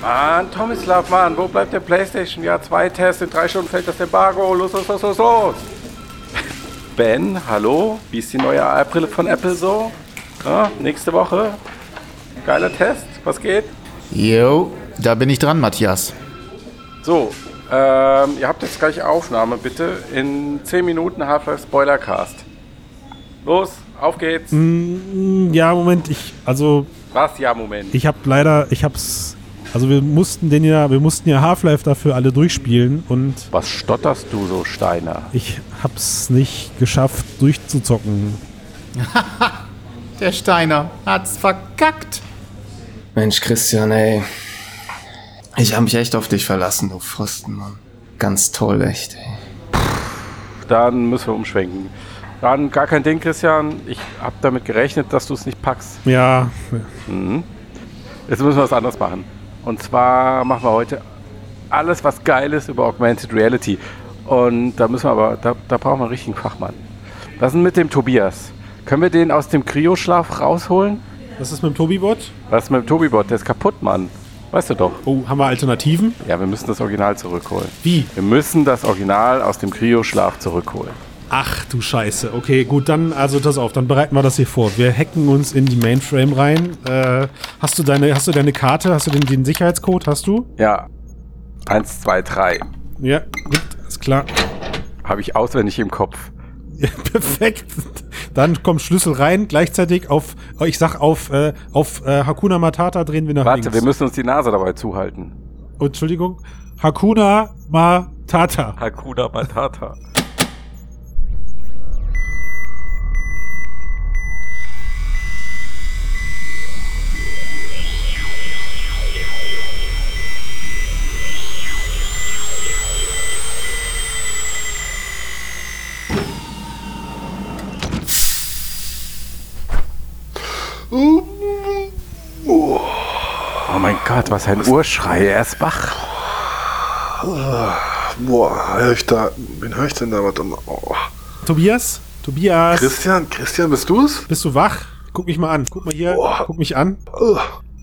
Mann, Tomislav, Mann, wo bleibt der Playstation? Ja, zwei Tests, in drei Stunden fällt das Embargo. Los, los, los, los, los. Ben, hallo? Wie ist die neue AR-Brille von Apple so? Ja, nächste Woche? Geiler Test, was geht? Jo, da bin ich dran, Matthias. So, ähm, ihr habt jetzt gleich Aufnahme, bitte. In 10 Minuten Half-Life Spoilercast. Los, auf geht's. Mm, ja, Moment, ich, also, Was? Ja, Moment. ich habe leider, ich hab's, also wir mussten den ja, wir mussten ja Half-Life dafür alle durchspielen und Was stotterst du so, Steiner? ich hab's nicht geschafft durchzuzocken. Der Steiner hat's verkackt. Mensch, Christian, ey. Ich habe mich echt auf dich verlassen, du Pfosten, Mann. Ganz toll, echt, ey. Dann müssen wir umschwenken. Dann gar kein Ding, Christian. Ich habe damit gerechnet, dass du es nicht packst. Ja, Mhm. Jetzt müssen wir was anderes machen. Und zwar machen wir heute alles, was geil ist über Augmented Reality. Und da müssen wir aber, da, da brauchen wir einen richtigen Fachmann. Was ist denn mit dem Tobias? Können wir den aus dem Kryoschlaf rausholen? was ist mit dem Tobi-Bot? Was ist mit dem Tobi-Bot? Der ist kaputt, Mann. Weißt du doch. Oh, haben wir Alternativen? Ja, wir müssen das Original zurückholen. Wie? Wir müssen das Original aus dem Kryoschlaf zurückholen. Ach du Scheiße. Okay, gut, dann, also das auf, dann bereiten wir das hier vor. Wir hacken uns in die Mainframe rein. Äh, hast du deine, hast du deine Karte, hast du den, den Sicherheitscode, hast du? Ja. Eins, zwei, drei. Ja, gut, ist klar. Habe ich auswendig im Kopf. Ja, perfekt. Dann kommt Schlüssel rein, gleichzeitig auf, ich sag auf, äh, auf äh, Hakuna Matata drehen wir nach Warte, links. wir müssen uns die Nase dabei zuhalten. oh, Entschuldigung. Hakuna Matata. Hakuna Matata. Oh mein Gott, was ein Urschrei, er ist wach. Boah, hör ich da, wen höre ich denn da? Warte mal. Oh. Tobias? Tobias? Christian, Christian, bist du's? Bist du wach? Guck mich mal an. Guck mal hier. Boah. Guck mich an. Oh,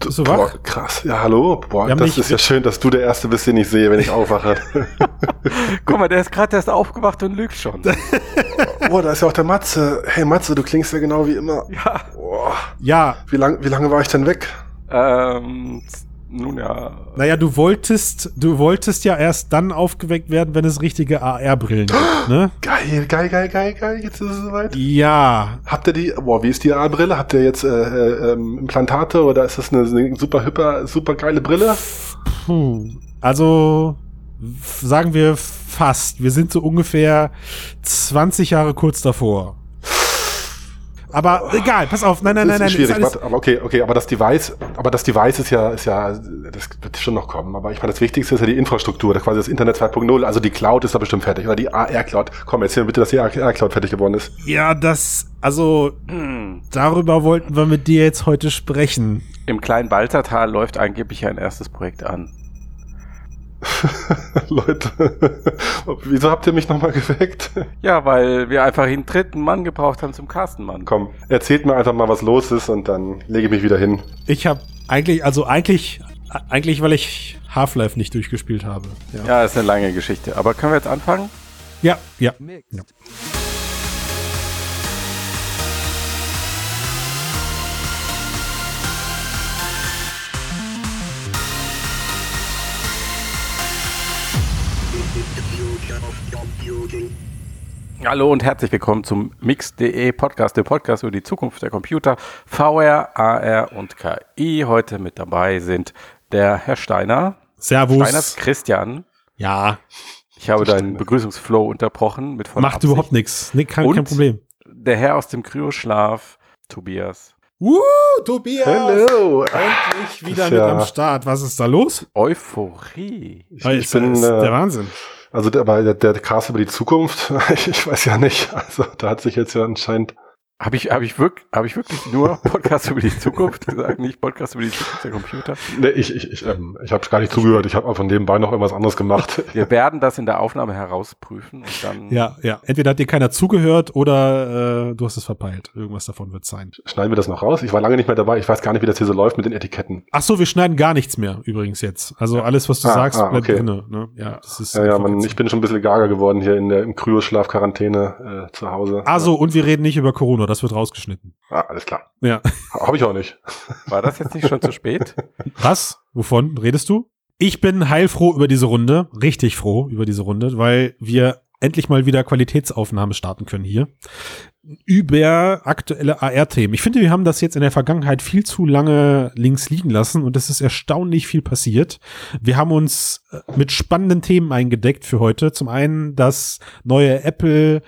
Bist du boah, wach? krass. Ja, hallo. Boah, das ist ja schön, dass du der Erste bist, den ich sehe, wenn ich aufwache. Guck mal, der ist gerade erst aufgewacht und lügt schon. Boah, da ist ja auch der Matze. Hey Matze, du klingst ja genau wie immer. ja. Boah, Ja, wie, lang, wie lange war ich denn weg? Ähm, nun ja. naja, du wolltest, du wolltest ja erst dann aufgeweckt werden, wenn es richtige AR-Brillen gibt, ne? Geil, geil, geil, geil, geil. Jetzt ist es soweit. Ja, Habt ihr die, boah, wie ist die A-Brille? Habt ihr jetzt äh, äh, ähm, Implantate oder ist das eine, eine super hyper, super geile Brille? Puh. Also sagen wir fast. Wir sind so ungefähr 20 Jahre kurz davor. Aber egal, pass auf. Nein, nein, nein, nein. schwierig, warte, aber okay, okay, aber das Device, aber das Device ist ja, ist ja, das wird schon noch kommen. Aber ich meine, das Wichtigste ist ja die Infrastruktur, das quasi das Internet 2.0, also die Cloud ist da bestimmt fertig, oder die AR-Cloud. Komm, erzähl mir bitte, dass die AR-Cloud fertig geworden ist. Ja, das, also Hm. darüber wollten wir mit dir jetzt heute sprechen. Im kleinen Balzertal läuft angeblich ein erstes Projekt an. Leute, wieso habt ihr mich nochmal geweckt? Ja, weil wir einfach einen dritten Mann gebraucht haben zum Castenmann. Komm, erzählt mir einfach mal, was los ist und dann lege ich mich wieder hin. Ich habe eigentlich, also eigentlich, eigentlich, weil ich Half-Life nicht durchgespielt habe. Ja, Ja, ist eine lange Geschichte. Aber können wir jetzt anfangen? ja. ja. ja. Hallo und herzlich willkommen zum Mix.de Podcast, dem Podcast über die Zukunft der Computer, VR, AR und KI. Heute mit dabei sind der Herr Steiner, Servus. Steiners Christian. Ja, Ich habe deinen Begrüßungsflow unterbrochen mit voller macht Absicht. überhaupt nichts. Nee, kein, Und? kein Problem. Der Herr aus dem Kryoschlaf, Tobias. Uh, Tobias! Hello! Endlich wieder mit ja- am Start. Was ist da los? Euphorie. Ich, ich bin, ist äh, der Wahnsinn. Also der, der, der Cast über die Zukunft, ich, ich weiß ja nicht, also da hat sich jetzt ja anscheinend Habe ich, hab ich, wirk, hab ich wirklich nur Podcast über die Zukunft gesagt, nicht Podcast über die Zukunft der Computer? Nee, ich, ich, ich, ähm, ich habe gar nicht zugehört. Ich habe von nebenbei noch irgendwas anderes gemacht. Wir werden das in der Aufnahme herausprüfen und dann. Ja, ja. Entweder hat dir keiner zugehört oder äh, du hast es verpeilt. Irgendwas davon wird sein. Schneiden wir das noch raus? Ich war lange nicht mehr dabei. Ich weiß gar nicht, wie das hier so läuft mit den Etiketten. Ach so, wir schneiden gar nichts mehr übrigens jetzt. Also alles, was du Ah, sagst, ah, bleibt okay. drinne. Ne? Ja, das ist Ja, ja, einfach man, ich bin schon ein bisschen gaga geworden hier in der im Kryoschlaf-Quarantäne äh, zu Hause. Also, und wir reden nicht über Corona, das wird rausgeschnitten. Ah, alles klar. Ja. Habe ich auch nicht. War das jetzt nicht schon zu spät? Was? Wovon redest du? Ich bin heilfroh über diese Runde, richtig froh über diese Runde, weil wir endlich mal wieder Qualitätsaufnahme starten können hier. Über aktuelle AR-Themen. Ich finde, wir haben das jetzt in der Vergangenheit viel zu lange links liegen lassen und es ist erstaunlich viel passiert. Wir haben uns äh, mit spannenden Themen eingedeckt für heute. Zum einen das neue Apple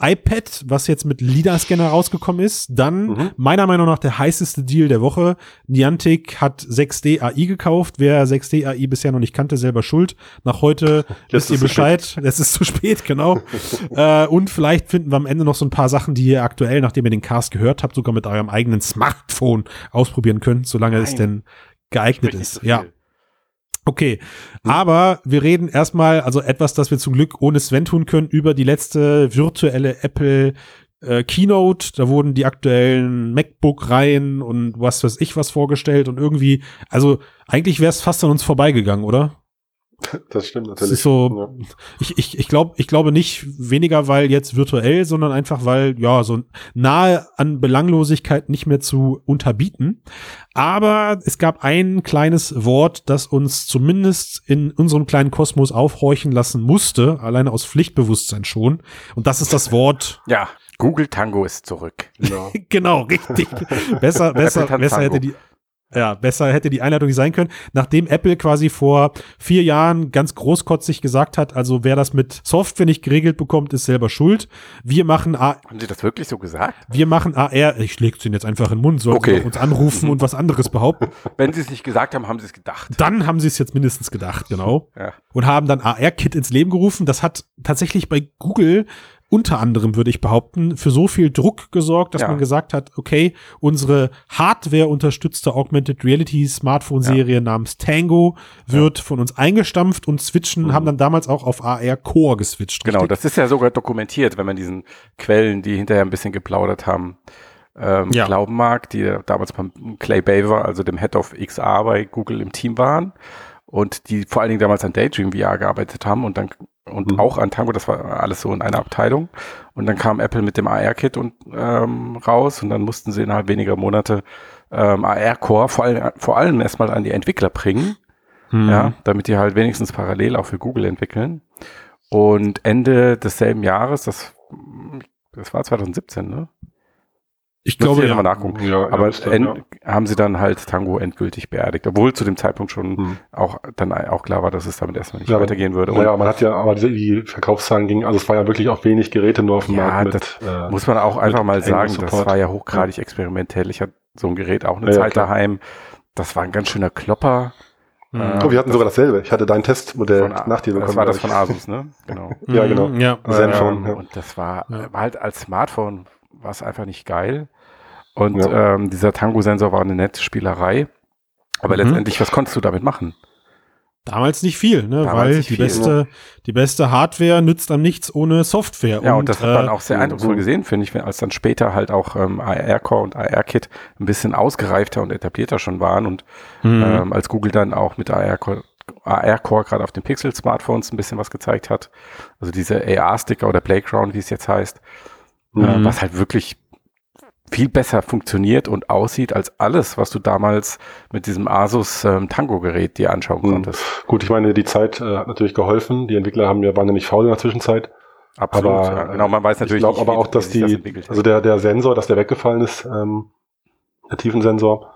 iPad, was jetzt mit LIDAR-Scanner rausgekommen ist. Dann Mhm. meiner Meinung nach der heißeste Deal der Woche. Niantic hat 6D AI gekauft. Wer 6D AI bisher noch nicht kannte, selber schuld. Nach heute wisst Jetzt ihr Bescheid. Es ist zu spät, genau. äh, und vielleicht finden wir am Ende noch so ein paar Sachen, die ihr aktuell, nachdem ihr den Cast gehört habt, sogar mit eurem eigenen Smartphone ausprobieren könnt, solange es Nein. denn geeignet ist. viel. Ja. Okay, aber wir reden erstmal, also etwas, das wir zum Glück ohne Sven tun können, über die letzte virtuelle Apple äh, Keynote. Da wurden die aktuellen MacBook-Reihen und was weiß ich was vorgestellt und irgendwie, also eigentlich wäre es fast an uns vorbeigegangen, oder? Das stimmt Das natürlich. ist so, ich, ich, ich, glaub, ich glaube nicht weniger, weil jetzt virtuell, sondern einfach, weil, ja, so nahe an Belanglosigkeit nicht mehr zu unterbieten. Aber es gab ein kleines Wort, das uns zumindest in unserem kleinen Kosmos aufhorchen lassen musste, alleine aus Pflichtbewusstsein schon. Und das ist das Wort, Ja, Google Tango ist zurück. Ja. Genau. genau, richtig. Besser, besser, besser hätte die, ja, besser hätte die Einleitung nicht sein können. Nachdem Apple quasi vor vier Jahren ganz großkotzig gesagt hat, also wer das mit Software nicht geregelt bekommt, ist selber schuld. Wir machen, A Haben Sie das wirklich so gesagt? wir machen AR, ich leg's ihnen jetzt einfach in den Mund, sollen Okay. sie uns anrufen und was anderes behaupten. Wenn Sie es nicht gesagt haben, haben Sie es gedacht. Dann haben sie es jetzt mindestens gedacht, genau. Ja. Und haben dann AR-Kit ins Leben gerufen. Das hat tatsächlich bei Google unter anderem, würde ich behaupten, für so viel Druck gesorgt, dass Ja. man gesagt hat, okay, unsere Hardware-unterstützte Augmented Reality Smartphone-Serie namens Tango wird von uns eingestampft und switchen, haben dann damals auch auf AR Core geswitcht. Genau, richtig? das ist ja sogar dokumentiert, wenn man diesen Quellen, die hinterher ein bisschen geplaudert haben, ähm, Ja. glauben mag, die damals beim Clay Baver, also dem Head of XR bei Google im Team waren und die vor allen Dingen damals an Daydream VR gearbeitet haben und dann und Mhm. auch an Tango, das war alles so in einer Abteilung. Und dann kam Apple mit dem AR-Kit und ähm, raus und dann mussten sie innerhalb weniger Monate ähm, AR-Core vor allem, vor allem erstmal an die Entwickler bringen Hm. ja, damit die halt wenigstens parallel auch für Google entwickeln. Und Ende desselben Jahres, das, das war 2017, ne? Ich glaube, ja. nochmal nachgucken. Ja, Aber müsste, en- ja. haben sie dann halt Tango endgültig beerdigt, obwohl zu dem Zeitpunkt schon Hm. auch dann auch klar war, dass es damit erstmal nicht Ja, weitergehen würde. Und Naja, man hat ja, aber die, die Verkaufszahlen gingen, also es war ja wirklich auch wenig Geräte nur auf dem Ja, Markt das mit, äh, muss man auch einfach mal sagen, das war ja hochgradig experimentell. Ich hatte so ein Gerät auch eine Ja, ja, Zeit klar. daheim. Das war ein ganz schöner Klopper. Hm. Äh, oh, wir hatten sogar dasselbe. Ich hatte dein Testmodell nach dir das war das von Asus, ne? Genau. Ja, genau. Hm, Ja. Zenfone, Ähm, ja. Und das war, Ja. war halt als Smartphone war es einfach nicht geil. Und Ja. ähm, dieser Tango-Sensor war eine nette Spielerei. Aber Mhm. letztendlich, was konntest du damit machen? Damals nicht viel, ne? Damals weil die viel, beste, die beste Hardware nützt dann nichts ohne Software. Ja, und, das hat man äh, auch sehr mhm. eindrucksvoll gesehen, finde ich, als dann später halt auch ähm, AR-Core und AR-Kit ein bisschen ausgereifter und etablierter schon waren und hm. ähm, als Google dann auch mit AR-Core AR-Core gerade auf den Pixel-Smartphones ein bisschen was gezeigt hat. Also diese AR-Sticker oder Playground, wie es jetzt heißt, äh, Mhm. was halt wirklich viel besser funktioniert und aussieht als alles, was du damals mit diesem Asus ähm, Tango-Gerät dir anschauen Mhm. konntest. Gut, ich meine, die Zeit äh, hat natürlich geholfen. Die Entwickler haben ja, waren ja nicht faul in der Zwischenzeit. Absolut. Aber, ja. Genau, man weiß natürlich ich glaube nicht, aber auch, dass das die, entwickelt also der, der Sensor, dass der weggefallen ist, ähm, der Tiefensensor.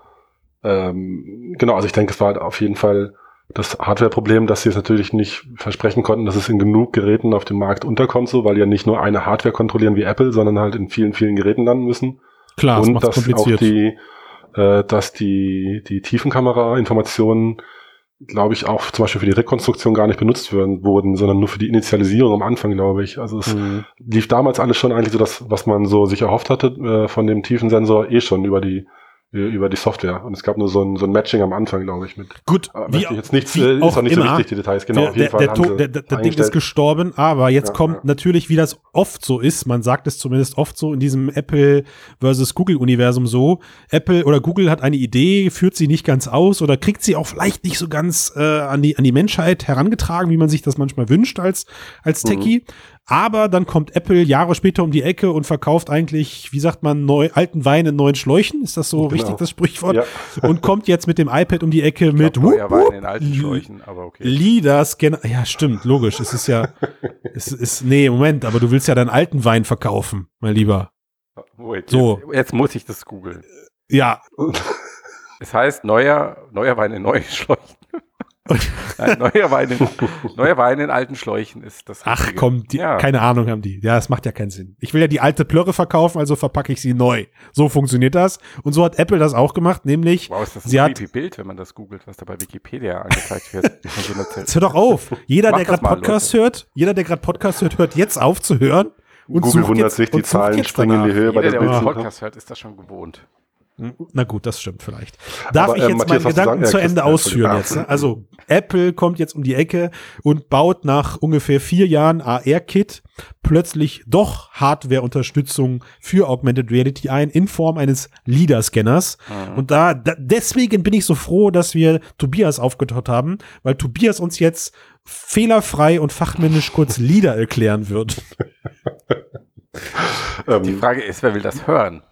Ähm, genau, also ich denke, es war auf jeden Fall das Hardware-Problem, dass sie es natürlich nicht versprechen konnten, dass es in genug Geräten auf dem Markt unterkommt, so, weil ja nicht nur eine Hardware kontrollieren wie Apple, sondern halt in vielen, vielen Geräten landen müssen. Klar, das und macht's dass auch die, äh, dass die, die Tiefenkamera-Informationen glaube ich, auch zum Beispiel für die Rekonstruktion gar nicht benutzt werden, wurden, sondern nur für die Initialisierung am Anfang, glaube ich. Also es Mhm. lief damals alles schon eigentlich so das, was man so sich erhofft hatte äh, von dem Tiefensensor, eh schon über die über die Software. Und es gab nur so ein, so ein Matching am Anfang, glaube ich, mit. Gut, Aber wie, ich jetzt nichts, wie äh, ist auch nicht so immer. wichtig, die Details. Genau, der, auf jeden der, Fall. der, To- der, der, Ding ist gestorben, aber jetzt Ja, kommt ja. natürlich, wie das oft so ist, man sagt es zumindest oft so in diesem Apple versus Google-Universum so, Apple oder Google hat eine Idee, führt sie nicht ganz aus oder kriegt sie auch vielleicht nicht so ganz äh, an, die, an die Menschheit herangetragen, wie man sich das manchmal wünscht als, als Mhm. Aber dann kommt Apple Jahre später um die Ecke und verkauft eigentlich, wie sagt man, neu, alten Wein in neuen Schläuchen. Ist das so Genau. richtig, das Sprichwort? Ja. Und kommt jetzt mit dem iPad um die Ecke Ich mit glaub, wupp, Wein in alten Schläuchen, aber okay. Leaders. Ja, stimmt, logisch. Es ist ja, es ist, nee, Moment, aber du willst ja deinen alten Wein verkaufen, mein Lieber. Wait, So. Jetzt, jetzt muss ich das googeln. Ja, Es heißt neuer, neuer Wein in neuen Schläuchen. Nein, neuer, Wein in, neuer Wein in alten Schläuchen ist das. ach Richtige. komm, die, ja. keine Ahnung haben die. Ja, das macht ja keinen Sinn. Ich will ja die alte Plörre verkaufen, also verpacke ich sie neu. So funktioniert das. Und so hat Apple das auch gemacht, nämlich, Wow, ist das ein sie hat, creepy Bild, wenn man das googelt, was da bei Wikipedia angezeigt wird. Jetzt hör doch auf. Jeder, der gerade Podcast hört, jeder, der gerade Podcast hört, hört jetzt auf zu hören. Und Google wundert jetzt, sich, die Zahlen springen in die. Höhe bei Jeder, der der Bildsuche. Podcast hört, ist das schon gewohnt. Na gut, das stimmt vielleicht. Darf Aber, ich äh, jetzt Matthias, meinen Gedanken zu Ende ausführen jetzt? Ne? Also Apple kommt jetzt um die Ecke und baut nach ungefähr vier Jahren AR-Kit plötzlich doch Hardware-Unterstützung für Augmented Reality ein in Form eines LIDAR-Scanners. Und da, da deswegen bin ich so froh, dass wir Tobias aufgetaucht haben, weil Tobias uns jetzt fehlerfrei und fachmännisch kurz LIDAR erklären wird. Ähm, Die Frage ist, wer will das hören?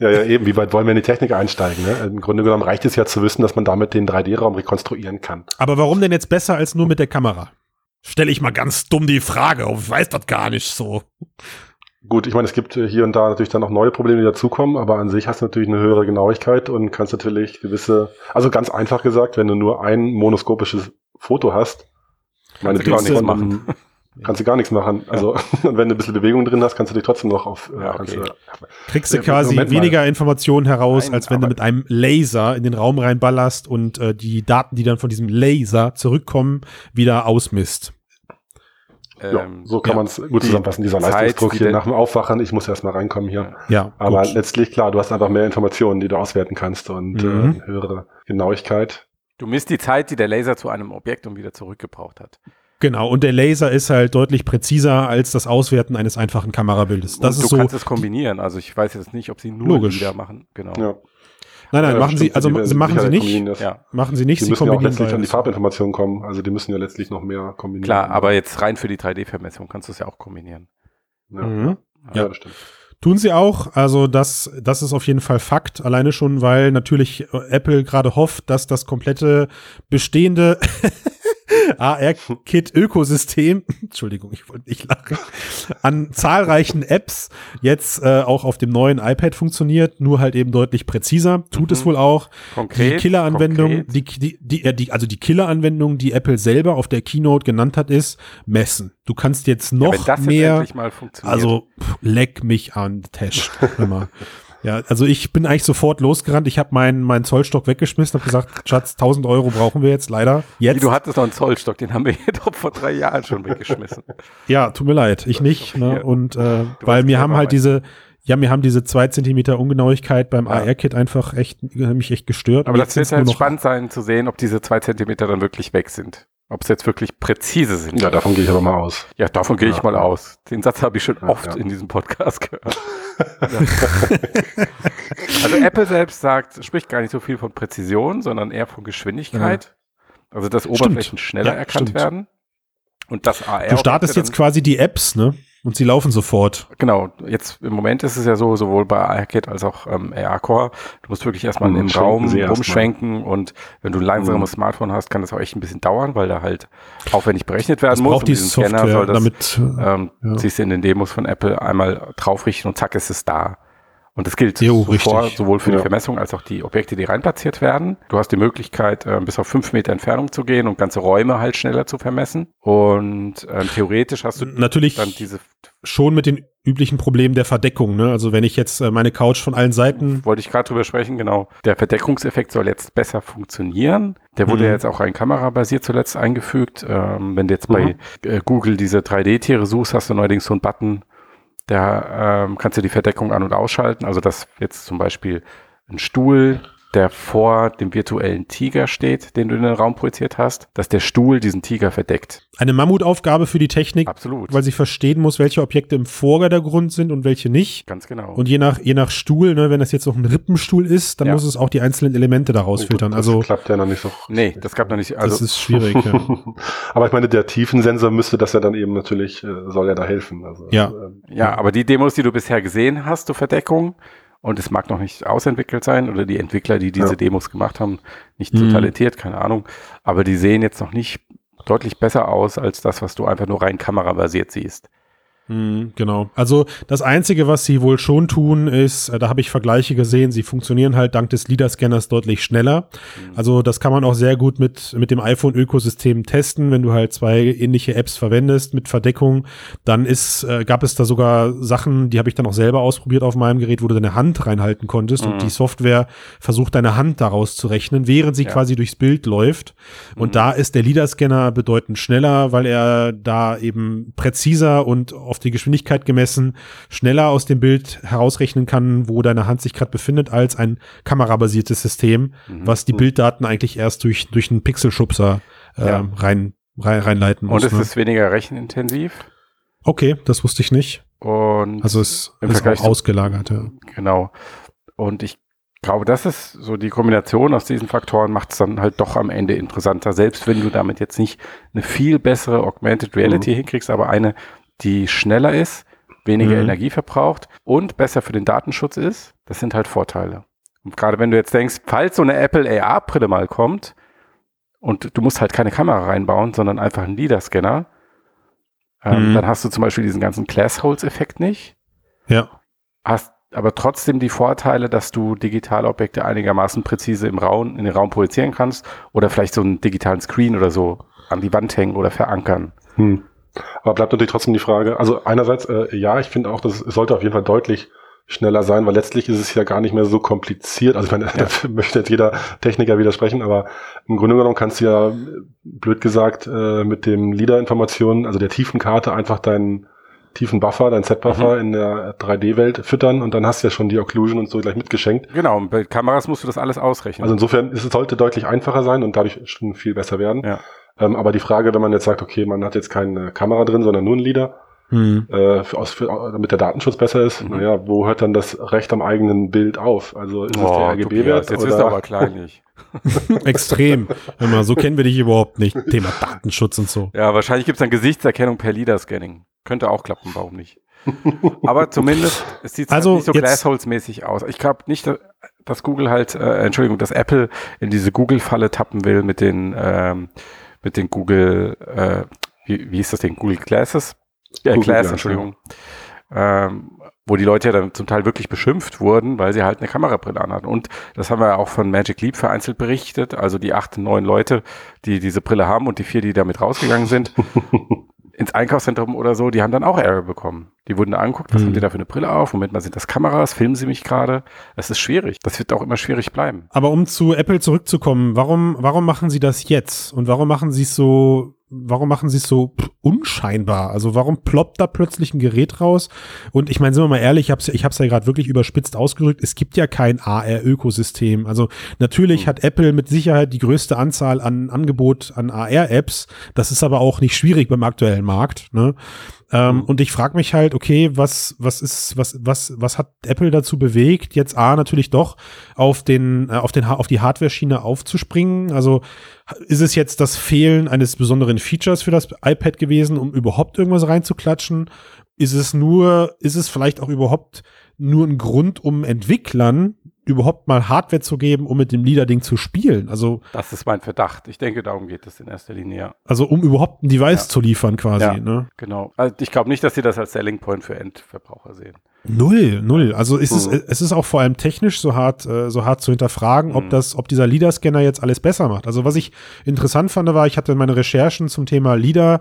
Ja, ja, eben. Wie weit wollen wir in die Technik einsteigen? Ne? Im Grunde genommen reicht es ja zu wissen, dass man damit den 3D-Raum rekonstruieren kann. Aber warum denn jetzt besser als nur mit der Kamera? Stelle ich mal ganz dumm die Frage. Ich weiß das gar nicht so. Gut, ich meine, es gibt äh, hier und da natürlich dann noch neue Probleme, die dazukommen, aber an sich hast du natürlich eine höhere Genauigkeit und kannst natürlich gewisse, also ganz einfach gesagt, wenn du nur ein monoskopisches Foto hast, meine du gar Bild nichts von- machen. Kannst du gar nichts machen. Also, und wenn du ein bisschen Bewegung drin hast, kannst du dich trotzdem noch auf, äh, Ja, okay. du, Kriegst du Äh, quasi Moment mal. weniger Informationen heraus, Nein, als wenn du mit einem Laser in den Raum reinballerst und äh, die Daten, die dann von diesem Laser zurückkommen, wieder ausmisst. ja, Ähm, so kann ja. man es gut zusammenfassen, dieser Zeit, Leistungsdruck die hier nach dem Aufwachen. Ich muss erst mal reinkommen hier. Ja, Aber gut. letztlich, klar, du hast einfach mehr Informationen, die du auswerten kannst und Mhm. äh, höhere Genauigkeit. Du misst die Zeit, die der Laser zu einem Objekt und wieder zurückgebraucht hat. Genau. Und der Laser ist halt deutlich präziser als das Auswerten eines einfachen Kamerabildes. Das und ist du so. kannst es kombinieren. Also ich weiß jetzt nicht, ob sie nur Logisch. wieder machen. Genau. Ja. Nein, nein, Ja, machen Sie, also die sie machen sie nicht. kombinieren das. Ja, Machen sie nicht, Die sie müssen ja auch letztlich an die beides. Farbinformationen kommen. Also die müssen ja letztlich noch mehr kombinieren. klar, aber jetzt rein für die 3D-Vermessung kannst du es ja auch kombinieren. Ja, Mhm. ja. Ja. das stimmt. Tun sie auch. Also das, das ist auf jeden Fall Fakt. Alleine schon, weil natürlich äh, Apple gerade hofft, dass das komplette bestehende AR-Kit-Ökosystem, Entschuldigung, ich wollte nicht lachen, an zahlreichen Apps jetzt äh, auch auf dem neuen iPad funktioniert, nur halt eben deutlich präziser. Tut es Mhm. wohl auch. Konkret. die Killer-Anwendung, die, die, die, äh, die, also die Killer-Anwendung, die Apple selber auf der Keynote genannt hat, ist messen. Du kannst jetzt ja, noch wenn das jetzt mehr. funktioniert. Also pff, leck mich an Tash. Immer. Ja, also ich bin eigentlich sofort losgerannt. Ich habe meinen meinen Zollstock weggeschmissen, habe gesagt, Schatz, 1000 Euro brauchen wir jetzt leider. Jetzt. du hattest noch einen Zollstock, den haben wir jedoch vor drei Jahren schon weggeschmissen. ja, tut mir leid, ich nicht. Hier. Ne? Und äh, weil mir haben halt diese, ja, mir haben diese zwei Zentimeter Ungenauigkeit beim Ja. AR-Kit einfach echt mich echt gestört. Aber das jetzt wird nur halt spannend sein zu sehen, ob diese zwei Zentimeter dann wirklich weg sind. Ob es jetzt wirklich präzise sind. Ja, davon gehe ich aber mal aus. Ja, davon gehe ich Ja. mal aus. Den Satz habe ich schon Ja, oft ja. in diesem Podcast gehört. also Apple selbst sagt, spricht gar nicht so viel von Präzision, sondern eher von Geschwindigkeit. Also dass Oberflächen schneller Ja, erkannt stimmt. werden. Und das AR. Du startest jetzt quasi die Apps, ne? Und sie laufen sofort. Genau, jetzt im Moment ist es ja so, sowohl bei AirKit als auch ähm, AR-Core, du musst wirklich erstmal Mhm, im schwenken Raum rumschwenken und wenn du ein langsames Mhm. Smartphone hast, kann das auch echt ein bisschen dauern, weil da halt aufwendig berechnet werden Es muss. braucht Und die diesen Scanner Software, soll das, damit. äh, ähm, ja. siehst du in den Demos von Apple einmal draufrichten und zack ist es da. Und das gilt Jo, richtig. sowohl für die Ja. Vermessung als auch die Objekte, die reinplatziert werden. Du hast die Möglichkeit, äh, bis auf fünf Meter Entfernung zu gehen und ganze Räume halt schneller zu vermessen. Und ähm, theoretisch hast du Natürlich dann diese, schon mit den üblichen Problemen der Verdeckung, ne? Also wenn ich jetzt äh, meine Couch von allen Seiten wollte ich gerade drüber sprechen, genau. Der Verdeckungseffekt soll jetzt besser funktionieren. Der wurde Mhm. ja jetzt auch rein kamerabasiert zuletzt eingefügt. Ähm, wenn du jetzt Mhm. bei äh, Google diese 3D-Tiere suchst, hast du neuerdings so einen Button, da ähm, kannst du die Verdeckung an- und ausschalten. Also dass jetzt zum Beispiel ein Stuhl, der vor dem virtuellen Tiger steht, den du in den Raum projiziert hast, dass der Stuhl diesen Tiger verdeckt. Eine Mammutaufgabe für die Technik, Absolut. weil sie verstehen muss, welche Objekte im Vordergrund sind und welche nicht. Ganz genau. Und je nach, je nach Stuhl, ne, wenn das jetzt noch ein Rippenstuhl ist, dann Ja. muss es auch die einzelnen Elemente daraus filtern. Das Also klappt ja noch nicht so. nee, das gab noch nicht. Also das ist schwierig. ja. Aber ich meine, der Tiefensensor müsste das ja dann eben natürlich, äh, soll ja da helfen. Also, Ja. ähm, Ja, aber die Demos, die du bisher gesehen hast zur Verdeckung, und es mag noch nicht ausentwickelt sein oder die Entwickler, die diese Ja. Demos gemacht haben, nicht Mhm. so talentiert, keine Ahnung, aber die sehen jetzt noch nicht deutlich besser aus als das, was du einfach nur rein kamerabasiert siehst. Mhm, genau. Also das Einzige, was sie wohl schon tun, ist, äh, da habe ich Vergleiche gesehen, sie funktionieren halt dank des LIDAR-Scanners deutlich schneller. Also das kann man auch sehr gut mit, mit dem iPhone-Ökosystem testen, wenn du halt zwei ähnliche Apps verwendest mit Verdeckung. Dann ist, äh, gab es da sogar Sachen, die habe ich dann auch selber ausprobiert auf meinem Gerät, wo du deine Hand reinhalten konntest Mhm. und die Software versucht, deine Hand daraus zu rechnen, während sie Ja. quasi durchs Bild läuft. Und Mhm. da ist der LIDAR-Scanner bedeutend schneller, weil er da eben präziser und auf die Geschwindigkeit gemessen schneller aus dem Bild herausrechnen kann, wo deine Hand sich gerade befindet, als ein kamerabasiertes System, Mhm. was die Bilddaten eigentlich erst durch, durch einen Pixelschubser ähm, Ja. rein, rein, reinleiten muss. Und es ne? ist weniger rechenintensiv. Okay, das wusste ich nicht. Und Also es ist Vergleich auch ausgelagert. Ja. Genau. Und ich glaube, das ist so die Kombination aus diesen Faktoren macht es dann halt doch am Ende interessanter, selbst wenn du damit jetzt nicht eine viel bessere Augmented Reality hinkriegst, aber eine, die schneller ist, weniger Mhm. Energie verbraucht und besser für den Datenschutz ist. Das sind halt Vorteile. Und gerade wenn du jetzt denkst, falls so eine Apple AR-Brille mal kommt und du musst halt keine Kamera reinbauen, sondern einfach einen LIDAR-Scanner, ähm, Mhm. dann hast du zum Beispiel diesen ganzen Glassholes-Effekt nicht ja. hast aber trotzdem die Vorteile, dass du digitale Objekte einigermaßen präzise im Raum, in den Raum projizieren kannst oder vielleicht so einen digitalen Screen oder so an die Wand hängen oder verankern. Hm. Aber bleibt natürlich trotzdem die Frage, also einerseits, äh, ja, ich finde auch, dass es sollte auf jeden Fall deutlich schneller sein, weil letztlich ist es ja gar nicht mehr so kompliziert. Also ich meine, da möchte jetzt jeder Techniker widersprechen, aber im Grunde genommen kannst du ja, blöd gesagt, äh, mit dem LIDAR-Informationen, also der Tiefenkarte, einfach deinen tiefen Buffer, deinen Z-Buffer in der 3D-Welt füttern und dann hast du ja schon die Occlusion und so gleich mitgeschenkt. Genau, und bei Kameras musst du das alles ausrechnen. Also insofern es sollte deutlich einfacher sein und dadurch schon viel besser werden. Ja. Ähm, aber die Frage, wenn man jetzt sagt, okay, man hat jetzt keine Kamera drin, sondern nur ein LIDAR, Hm. äh, für, aus, für, damit der Datenschutz besser ist, Mhm. naja, wo hört dann das Recht am eigenen Bild auf? Also ist es der RGB-Wert? jetzt ist er aber kleinlich. Extrem. Mal, so kennen wir dich überhaupt nicht. Thema Datenschutz und so. Ja, wahrscheinlich gibt es dann Gesichtserkennung per LIDAR-Scanning. Könnte auch klappen, warum nicht? Aber zumindest, es sieht Also halt nicht so Glassholes-mäßig aus. Ich glaube nicht, dass- dass Google halt, äh, Entschuldigung, dass Apple in diese Google-Falle tappen will mit den, ähm, mit den Google, äh, wie, wie hieß das Ding? Google Glasses? Ja, Google Glass, Glass, Entschuldigung. Ähm, wo die Leute ja dann zum Teil wirklich beschimpft wurden, weil sie halt eine Kamerabrille anhatten. Und das haben wir ja auch von Magic Leap vereinzelt berichtet. Also die acht, neun Leute, die diese Brille haben und die vier, die damit rausgegangen sind, ins Einkaufszentrum oder so, die haben dann auch Ärger bekommen. Die wurden da angeguckt, was Mhm. haben die da für eine Brille auf? Moment mal, sind das Kameras? Filmen sie mich gerade? Es ist schwierig. Das wird auch immer schwierig bleiben. Aber um zu Apple zurückzukommen, warum, warum machen sie das jetzt? Und warum machen sie es so, warum machen sie es so unscheinbar? Also warum ploppt da plötzlich ein Gerät raus? Und ich meine, sind wir mal ehrlich, ich hab's, ich hab's ja gerade wirklich überspitzt ausgedrückt, es gibt ja kein AR-Ökosystem. Also natürlich hat Apple mit Sicherheit die größte Anzahl an Angebot an AR-Apps. Das ist aber auch nicht schwierig beim aktuellen Markt. Ne? Ähm, Und ich frage mich halt, okay, was, was ist, was, was, was hat Apple dazu bewegt, jetzt A natürlich doch auf den, äh, auf den, auf die Hardware-Schiene aufzuspringen? Also ist es jetzt das Fehlen eines besonderen Features für das iPad gewesen, um überhaupt irgendwas reinzuklatschen? Ist es nur, ist es vielleicht auch überhaupt nur ein Grund, um Entwicklern überhaupt mal Hardware zu geben, um mit dem Leader-Ding zu spielen? Also, Das ist mein Verdacht. Ich denke, darum geht es in erster Linie. Ja. also um überhaupt ein Device Ja. zu liefern quasi, Ja. ne? Genau. Also ich glaube nicht, dass sie das als Selling Point für Endverbraucher sehen. Null, null. Also ist es, Mhm. es ist auch vor allem technisch so hart, äh, so hart zu hinterfragen, ob Mhm. das, ob dieser LIDAR-Scanner jetzt alles besser macht. Also was ich interessant fand, war, ich hatte meine Recherchen zum Thema LIDAR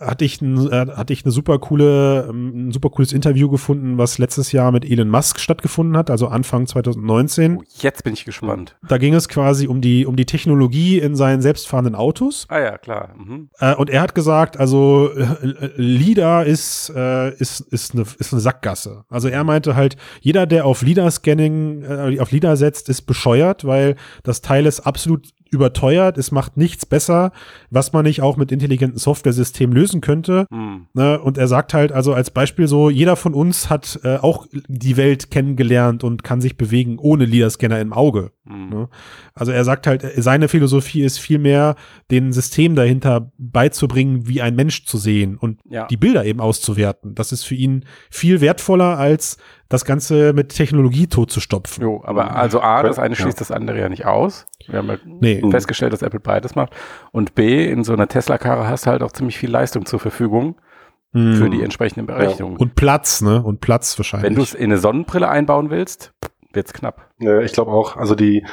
hatte ich ein, äh, hatte ich eine super coole, ähm, ein super cooles Interview gefunden, was letztes Jahr mit Elon Musk stattgefunden hat, also Anfang 2019. Oh, jetzt bin ich gespannt. Da ging es quasi um die, um die Technologie in seinen selbstfahrenden Autos. Ah ja, klar. Mhm. Äh, und er hat gesagt, also äh, LIDAR ist, ist, ist, eine, ist eine Sackgasse. Also er meinte halt, jeder, der auf LIDAR-Scanning, auf LIDAR setzt, ist bescheuert, weil das Teil ist absolut überteuert, es macht nichts besser, was man nicht auch mit intelligenten Software-Systemen lösen könnte. Hm. Ne? Und er sagt halt, also als Beispiel so, jeder von uns hat äh, auch die Welt kennengelernt und kann sich bewegen ohne LIDAR-Scanner im Auge. Hm. Ne? Also er sagt halt, seine Philosophie ist vielmehr, den System dahinter beizubringen, wie ein Mensch zu sehen und Ja. die Bilder eben auszuwerten. Das ist für ihn viel wertvoller, als das Ganze mit Technologie totzustopfen. Jo, aber also A, das eine Ja. schließt das andere ja nicht aus. Wir haben ja Nee. festgestellt, dass Apple beides macht. Und B, in so einer Tesla-Karre hast du halt auch ziemlich viel Leistung zur Verfügung Mhm. für die entsprechenden Berechnungen. Und Platz, ne? Und Platz wahrscheinlich. Wenn du es in eine Sonnenbrille einbauen willst, wird's knapp. Ja, ich glaube auch, also die,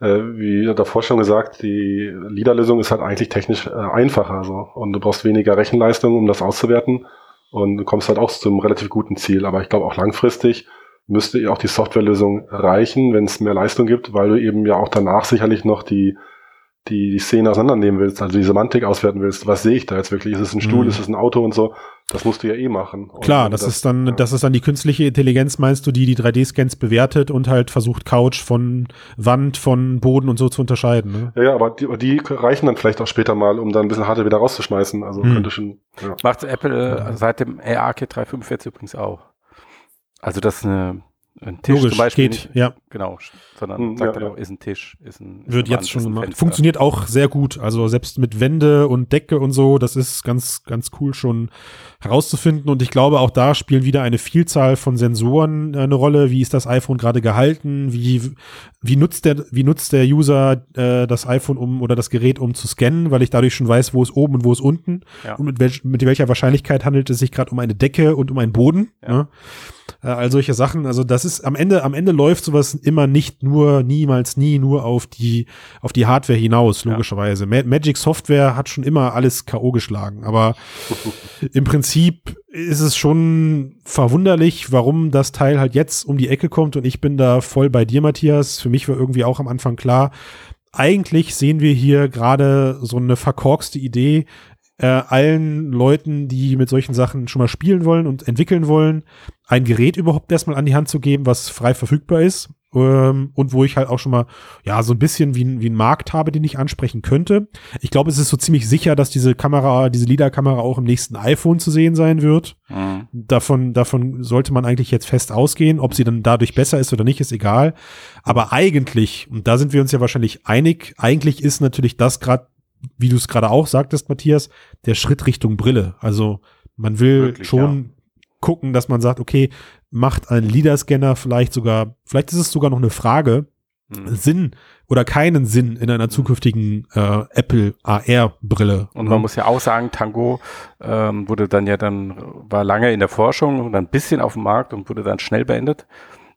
äh, wie davor schon gesagt, die LIDAR-Lösung ist halt eigentlich technisch äh, einfacher. So. Und du brauchst weniger Rechenleistung, um das auszuwerten. Und du kommst halt auch zu einem relativ guten Ziel. Aber ich glaube auch langfristig müsste ihr auch die Softwarelösung reichen, wenn es mehr Leistung gibt, weil du eben ja auch danach sicherlich noch die, die, die Szene auseinandernehmen willst, also die Semantik auswerten willst. Was sehe ich da jetzt wirklich? Ist es ein Stuhl, Mhm. ist es ein Auto und so? Das musst du ja eh machen. Und Klar, das, du ist dann, ja. das ist dann die künstliche Intelligenz, meinst du, die die 3D-Scans bewertet und halt versucht, Couch von Wand, von Boden und so zu unterscheiden. Ne? Ja, ja, aber die, die reichen dann vielleicht auch später mal, um dann ein bisschen Hardware wieder rauszuschmeißen. Also Hm. könnte schon, ja. Macht Apple äh, seit dem AR-Kit 345 übrigens auch. Also das ist eine, ein Tisch Logisch, zum Beispiel. geht, Nicht, ja. genau, sondern Hm, sagt ja, dann auch, ist ein Tisch, ist ein Wird jetzt Wand, schon gemacht. Funktioniert auch sehr gut. Also selbst mit Wände und Decke und so, das ist ganz, ganz cool schon herauszufinden. Und ich glaube, auch da spielen wieder eine Vielzahl von Sensoren eine Rolle. Wie ist das iPhone gerade gehalten? Wie, wie nutzt der, wie nutzt der User äh, das iPhone um oder das Gerät um zu scannen, weil ich dadurch schon weiß, wo ist oben und wo ist unten. Ja. Und mit, welch, mit welcher Wahrscheinlichkeit handelt es sich gerade um eine Decke und um einen Boden. Ja. Ne? Äh, all solche Sachen. Also das ist am Ende, am Ende läuft sowas immer nicht nur, niemals nie nur auf die, auf die Hardware hinaus, Ja. logischerweise. Ma Magic Software hat schon immer alles K.O. geschlagen, aber im Prinzip ist es schon verwunderlich, warum das Teil halt jetzt um die Ecke kommt und ich bin da voll bei dir, Matthias. Für mich war irgendwie auch am Anfang klar, eigentlich sehen wir hier gerade so eine verkorkste Idee, äh, allen Leuten, die mit solchen Sachen schon mal spielen wollen und entwickeln wollen, ein Gerät überhaupt erstmal an die Hand zu geben, was frei verfügbar ist. Ähm, und wo ich halt auch schon mal, ja, so ein bisschen wie, wie einen Markt habe, den ich ansprechen könnte. Ich glaube, es ist so ziemlich sicher, dass diese Kamera, diese LIDAR-Kamera auch im nächsten iPhone zu sehen sein wird. Mhm. Davon, davon sollte man eigentlich jetzt fest ausgehen. Ob sie dann dadurch besser ist oder nicht, ist egal. Aber eigentlich, und da sind wir uns ja wahrscheinlich einig, eigentlich ist natürlich das gerade, wie du es gerade auch sagtest, Matthias, der Schritt Richtung Brille. Also man will Möglich, schon gucken, dass man sagt, okay, macht ein LIDAR-Scanner vielleicht sogar, vielleicht ist es sogar noch eine Frage, Mhm. Sinn oder keinen Sinn in einer zukünftigen äh, Apple AR-Brille. Und man muss ja auch sagen, Tango ähm, wurde dann ja dann, war lange in der Forschung und dann ein bisschen auf dem Markt und wurde dann schnell beendet.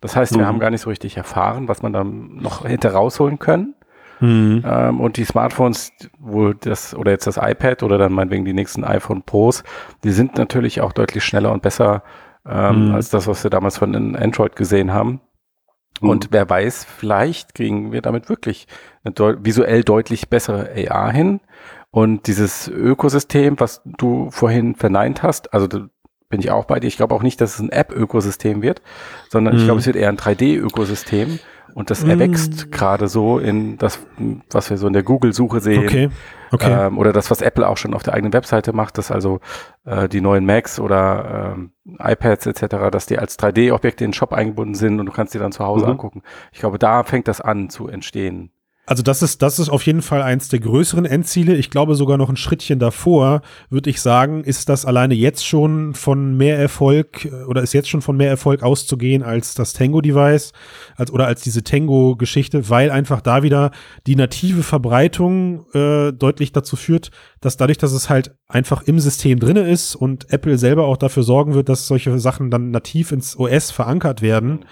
Das heißt, wir Mhm. haben gar nicht so richtig erfahren, was man dann noch hätte rausholen können. Mhm. Ähm, und die Smartphones, wo das, oder jetzt das iPad oder dann meinetwegen die nächsten iPhone Pros, die sind natürlich auch deutlich schneller und besser ähm, Mhm. als das, was wir damals von den Android gesehen haben. Und wer weiß, vielleicht kriegen wir damit wirklich eine deu visuell deutlich bessere AR hin. Und dieses Ökosystem, was du vorhin verneint hast, also da bin ich auch bei dir. Ich glaube auch nicht, dass es ein App-Ökosystem wird, sondern ich Mhm. glaube, es wird eher ein 3D-Ökosystem. Und das Mhm. erwächst gerade so in das, was wir so in der Google-Suche sehen. Okay, okay. Ähm, oder das, was Apple auch schon auf der eigenen Webseite macht, dass also äh, die neuen Macs oder ähm, iPads etc., dass die als 3D-Objekte in den Shop eingebunden sind und du kannst die dann zu Hause Mhm. angucken. Ich glaube, da fängt das an zu entstehen. Also das ist, das ist auf jeden Fall eins der größeren Endziele. Ich glaube sogar noch ein Schrittchen davor, würde ich sagen, ist das alleine jetzt schon von mehr Erfolg äh, oder ist jetzt schon von mehr Erfolg auszugehen als das Tango-Device als, oder als diese Tango-Geschichte, weil einfach da wieder die native Verbreitung äh, deutlich dazu führt, dass dadurch, dass es halt einfach im System drinne ist und Apple selber auch dafür sorgen wird, dass solche Sachen dann nativ ins OS verankert werden,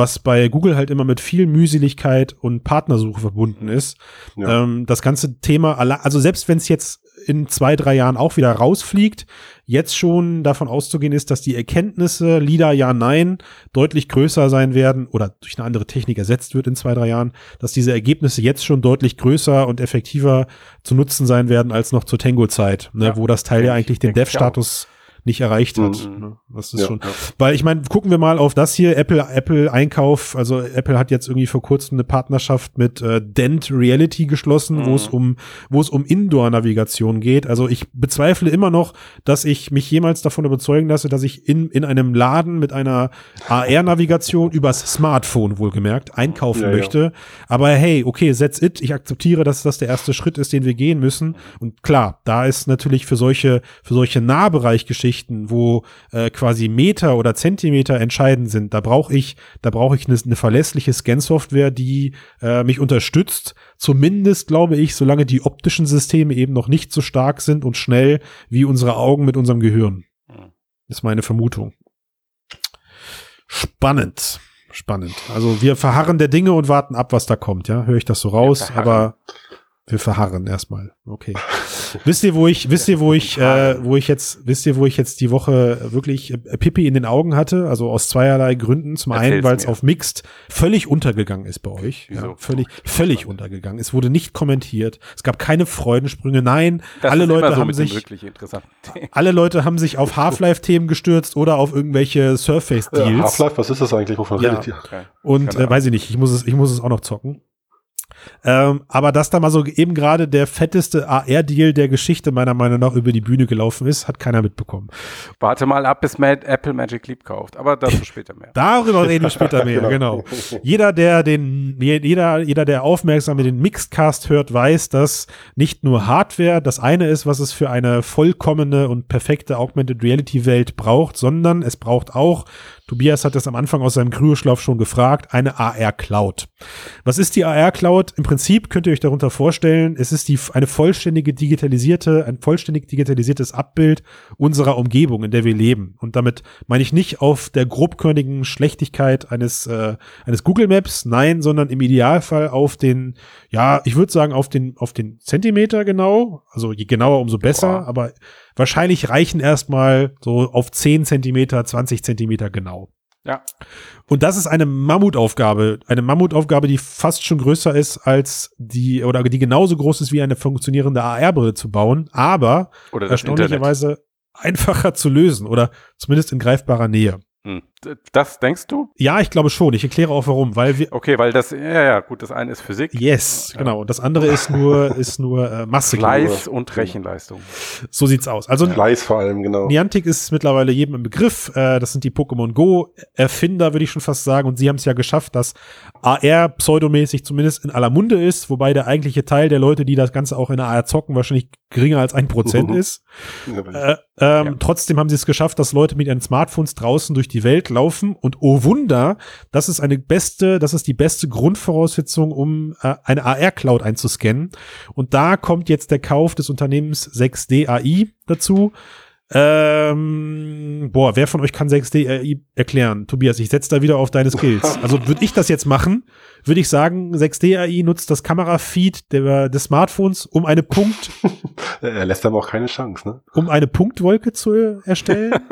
was bei Google halt immer mit viel Mühseligkeit und Partnersuche verbunden ist. Ja. Ähm, das ganze Thema, also selbst wenn es jetzt in zwei, drei Jahren auch wieder rausfliegt. Jetzt schon davon auszugehen ist, dass die Erkenntnisse, LIDAR ja, nein, deutlich größer sein werden oder durch eine andere Technik ersetzt wird in zwei, drei Jahren, dass diese Ergebnisse jetzt schon deutlich größer und effektiver zu nutzen sein werden als noch zur Tango-Zeit, ne, Ja, wo das Teil ja eigentlich den Dev-Status nicht erreicht hat. Mhm. Ne? Das ist Ja, schon, ja. weil ich meine, gucken wir mal auf das hier, Apple, Apple Einkauf, also Apple hat jetzt irgendwie vor kurzem eine Partnerschaft mit äh, Dent Reality geschlossen, wo es um, wo es um Indoor-Navigation geht. Also ich bezweifle immer noch, dass ich mich jemals davon überzeugen lasse, dass ich in, in einem Laden mit einer AR-Navigation übers Smartphone wohlgemerkt einkaufen ja. möchte. Aber hey, okay, that's it. Ich akzeptiere, dass das der erste Schritt ist, den wir gehen müssen. Und klar, da ist natürlich für solche, für solche Nahbereichgeschichten, wo äh, quasi Meter oder Zentimeter entscheidend sind, da brauche ich, da brauche ich eine, eine verlässliche Scan-Software, die äh, mich unterstützt. Zumindest glaube ich, solange die optischen Systeme eben noch nicht so stark sind und schnell wie unsere Augen mit unserem Gehirn. Mhm. Ist meine Vermutung. Spannend. Spannend. Also wir verharren der Dinge und warten ab, was da kommt, ja? Höre ich das so raus, aber wir verharren erstmal. Okay. wisst ihr, wo ich, wisst ihr, wo ich, äh, wo ich jetzt, wisst ihr, wo ich jetzt die Woche wirklich äh, Pippi in den Augen hatte? Also aus zweierlei Gründen. Zum einen, Erzähl's weil es auf Mixed völlig untergegangen ist bei euch. Ja, Wieso? völlig, völlig untergegangen. Es wurde nicht kommentiert. Es gab keine Freudensprünge. Nein, Das alle ist Leute immer so haben sich, alle Leute haben sich auf Half-Life-Themen gestürzt oder auf irgendwelche Ja, Surface-Deals. Half-Life, was ist das eigentlich? Wovon Ja. redet ihr? Okay. Und äh, weiß ich nicht, ich muss es, ich muss es auch noch zocken. Ähm, aber dass da mal so eben gerade der fetteste AR-Deal der Geschichte meiner Meinung nach über die Bühne gelaufen ist, hat keiner mitbekommen. Warte mal ab, bis Matt Apple Magic Leap kauft. Aber dazu später mehr. Darüber reden wir später mehr, genau. Jeder, der den, jeder, jeder, der aufmerksam den Mixedcast hört, weiß, dass nicht nur Hardware das eine ist, was es für eine vollkommene und perfekte Augmented Reality Welt braucht, sondern es braucht auch, Tobias hat das am Anfang aus seinem Kryoschlaf schon gefragt, eine AR Cloud. Was ist die AR Cloud? Im Prinzip könnt ihr euch darunter vorstellen, es ist die, eine vollständige digitalisierte, ein vollständig digitalisiertes Abbild unserer Umgebung, in der wir leben. Und damit meine ich nicht auf der grobkörnigen Schlechtigkeit eines, äh, eines Google Maps, nein, sondern im Idealfall auf den, ja, ich würde sagen, auf den, auf den Zentimeter genau. Also je genauer, umso besser, Boah. aber wahrscheinlich reichen erstmal so auf 10 Zentimeter, 20 Zentimeter genau. Ja. Und das ist eine Mammutaufgabe, eine Mammutaufgabe, die fast schon größer ist als die, oder die genauso groß ist wie eine funktionierende AR-Brille zu bauen, aber das Internet. erstaunlicherweise einfacher zu lösen oder zumindest in greifbarer Nähe. Hm. Das denkst du? Ja, ich glaube schon. Ich erkläre auch warum, weil wir, Okay, weil das, ja, ja, gut, das eine ist Physik. yes, genau. Und das andere ist nur, ist nur äh, Masse. Fleiß und Rechenleistung. So sieht's aus. Also Fleiß vor allem, genau. Niantic ist mittlerweile jedem im Begriff. Äh, das sind die Pokémon Go Erfinder, würde ich schon fast sagen. Und sie haben es ja geschafft, dass AR pseudomäßig zumindest in aller Munde ist, wobei der eigentliche Teil der Leute, die das Ganze auch in AR zocken, wahrscheinlich geringer als ein Prozent ist. Äh, ähm, Ja. Trotzdem haben sie es geschafft, dass Leute mit ihren Smartphones draußen durch die Welt laufen und oh Wunder, das ist eine beste, das ist die beste Grundvoraussetzung, um äh, eine AR-Cloud einzuscannen. Und da kommt jetzt der Kauf des Unternehmens 6D AI dazu. Ähm, boah, wer von euch kann 6D AI erklären? Tobias, ich setze da wieder auf deine Skills. Also würde ich das jetzt machen, würde ich sagen, 6D AI nutzt das Kamerafeed der, des Smartphones, um eine Punkt, Er lässt einem auch keine Chance, ne? um eine Punktwolke zu erstellen.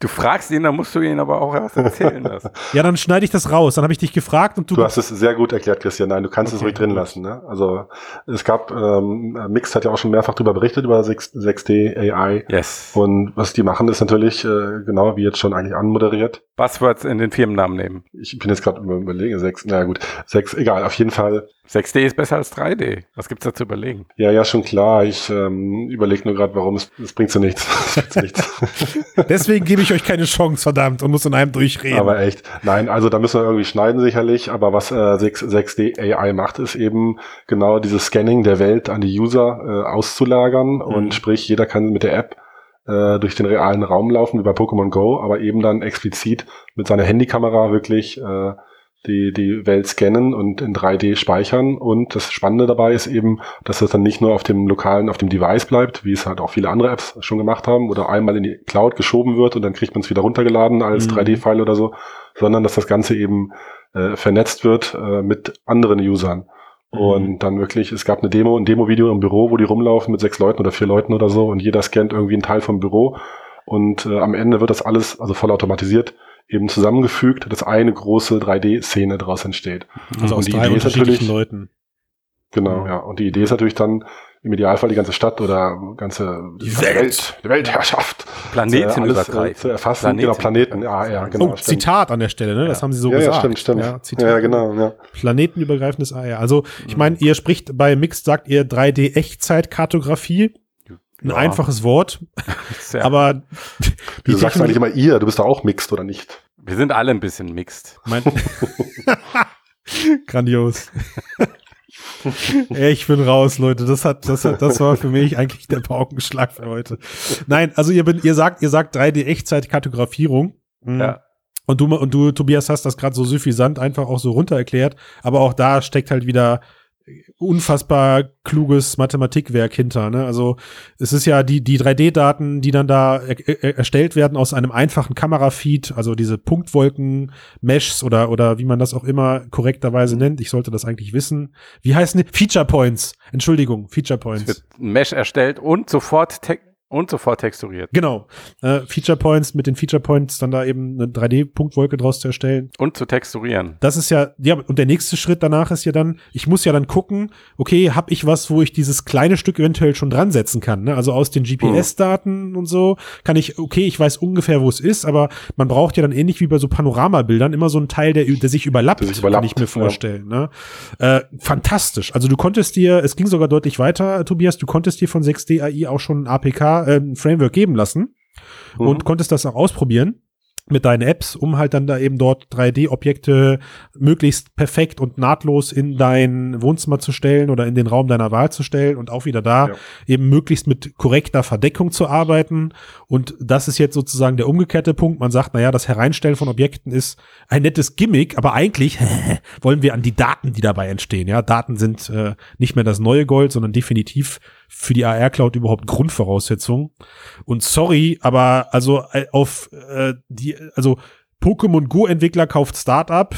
Du fragst ihn, dann musst du ihn aber auch erst erzählen lassen. Ja, dann schneide ich das raus. Dann habe ich dich gefragt und du. Du hast es sehr gut erklärt, Christian. Nein, du kannst es Okay, ruhig drin lassen. Ne? Also es gab, ähm, Mix hat ja auch schon mehrfach darüber berichtet, über 6, 6D AI. Yes. Und was die machen, ist natürlich, äh, genau wie jetzt schon eigentlich anmoderiert. Buzzwords in den Firmennamen nehmen. Ich bin jetzt gerade überlegen, 6, naja gut, 6, egal, auf jeden Fall. 6D ist besser als 3D. Was gibt's da zu überlegen? Ja, ja, schon klar. Ich ähm, überlege nur gerade, warum es, es bringt so nichts. Es bringt so nichts. Deswegen gebe ich euch keine Chance, verdammt, und muss in einem durchreden. Aber echt, nein, also da müssen wir irgendwie schneiden sicherlich, aber was äh, 6, 6D AI macht, ist eben genau dieses Scanning der Welt an die User äh, auszulagern und sprich, jeder kann mit der App äh, durch den realen Raum laufen, wie bei Pokémon Go, aber eben dann explizit mit seiner Handykamera wirklich äh, die, die Welt scannen und in 3D speichern. Und das Spannende dabei ist eben, dass das dann nicht nur auf dem lokalen, auf dem Device bleibt, wie es halt auch viele andere Apps schon gemacht haben, oder einmal in die Cloud geschoben wird und dann kriegt man es wieder runtergeladen als Mhm. 3D-File oder so, sondern dass das Ganze eben äh, vernetzt wird äh, mit anderen Usern. Und dann wirklich, es gab eine Demo, ein Demo-Video im Büro, wo die rumlaufen mit sechs Leuten oder vier Leuten oder so und jeder scannt irgendwie einen Teil vom Büro und äh, am Ende wird das alles, also voll automatisiert, eben zusammengefügt, dass eine große 3D-Szene daraus entsteht. Also Und aus die drei Idee ist unterschiedlichen natürlich- Leuten. Genau, ja. Und die Idee ist natürlich dann im Idealfall die ganze Stadt oder ganze Die Welt. die Weltherrschaft Planetenübergreifend. alles, äh, zu erfassen. Planeten. Genau, Planeten, ja, ja, genau. oh, Zitat an der Stelle, ne? Das haben sie so ja, gesagt. ja, stimmt, stimmt. Ja, Ja, Zitat. ja, genau, ja. Planetenübergreifendes AR. Also, ich meine, ihr spricht bei Mixed, sagt ihr 3D-Echtzeitkartografie. Ein Ja. einfaches Wort, Ja, aber Du sagst eigentlich immer ihr, du bist da auch mixed oder nicht? wir sind alle ein bisschen mixed. Mein Grandios. ich bin raus, Leute. Das hat, das hat, das war für mich eigentlich der Paukenschlag für heute. Nein, also ihr bin, ihr sagt, ihr sagt 3D-Echtzeit-Kartografierung. Mhm. Ja. Und du, und du, Tobias, hast das gerade so suffisant einfach auch so runter erklärt. Aber auch da steckt halt wieder unfassbar kluges Mathematikwerk hinter. Ne? Also es ist ja die, die 3D-Daten, die dann da er, er, erstellt werden aus einem einfachen Kamerafeed, also diese Punktwolken-Meshs oder, oder wie man das auch immer korrekterweise nennt. Ich sollte das eigentlich wissen. Wie heißen die? Feature Points. Entschuldigung, Feature Es Points. wird ein Mesh erstellt und sofort, te und sofort texturiert. Genau. Äh, Feature Points, mit den Feature Points dann da eben eine 3D-Punktwolke draus zu erstellen. Und zu texturieren. Das ist ja, ja, und der nächste Schritt danach ist ja dann, ich muss ja dann gucken, okay, habe ich was, wo ich dieses kleine Stück eventuell schon dran setzen kann. Ne? Also aus den GPS-Daten und so kann ich, okay, ich weiß ungefähr, wo es ist, aber man braucht ja dann ähnlich wie bei so Panoramabildern immer so einen Teil, der, der sich überlappt, Der sich überlappt, kann ich mir ja. vorstellen. Ne? Äh, fantastisch. Also du konntest dir, es ging sogar deutlich weiter, Tobias, du konntest dir von 6D AI auch schon ein APK, äh, ein Framework geben lassen Mhm. und konntest das auch ausprobieren mit deinen Apps, um halt dann da eben dort 3D-Objekte möglichst perfekt und nahtlos in dein Wohnzimmer zu stellen oder in den Raum deiner Wahl zu stellen und auch wieder da Ja. eben möglichst mit korrekter Verdeckung zu arbeiten. Und das ist jetzt sozusagen der umgekehrte Punkt. Man sagt, naja, das Hereinstellen von Objekten ist ein nettes Gimmick, aber eigentlich wollen wir an die Daten, die dabei entstehen. Ja, Daten sind äh, nicht mehr das neue Gold, sondern definitiv für die AR-Cloud überhaupt Grundvoraussetzung. Und sorry, aber also äh, auf äh, die, also Pokémon Go-Entwickler kauft Startup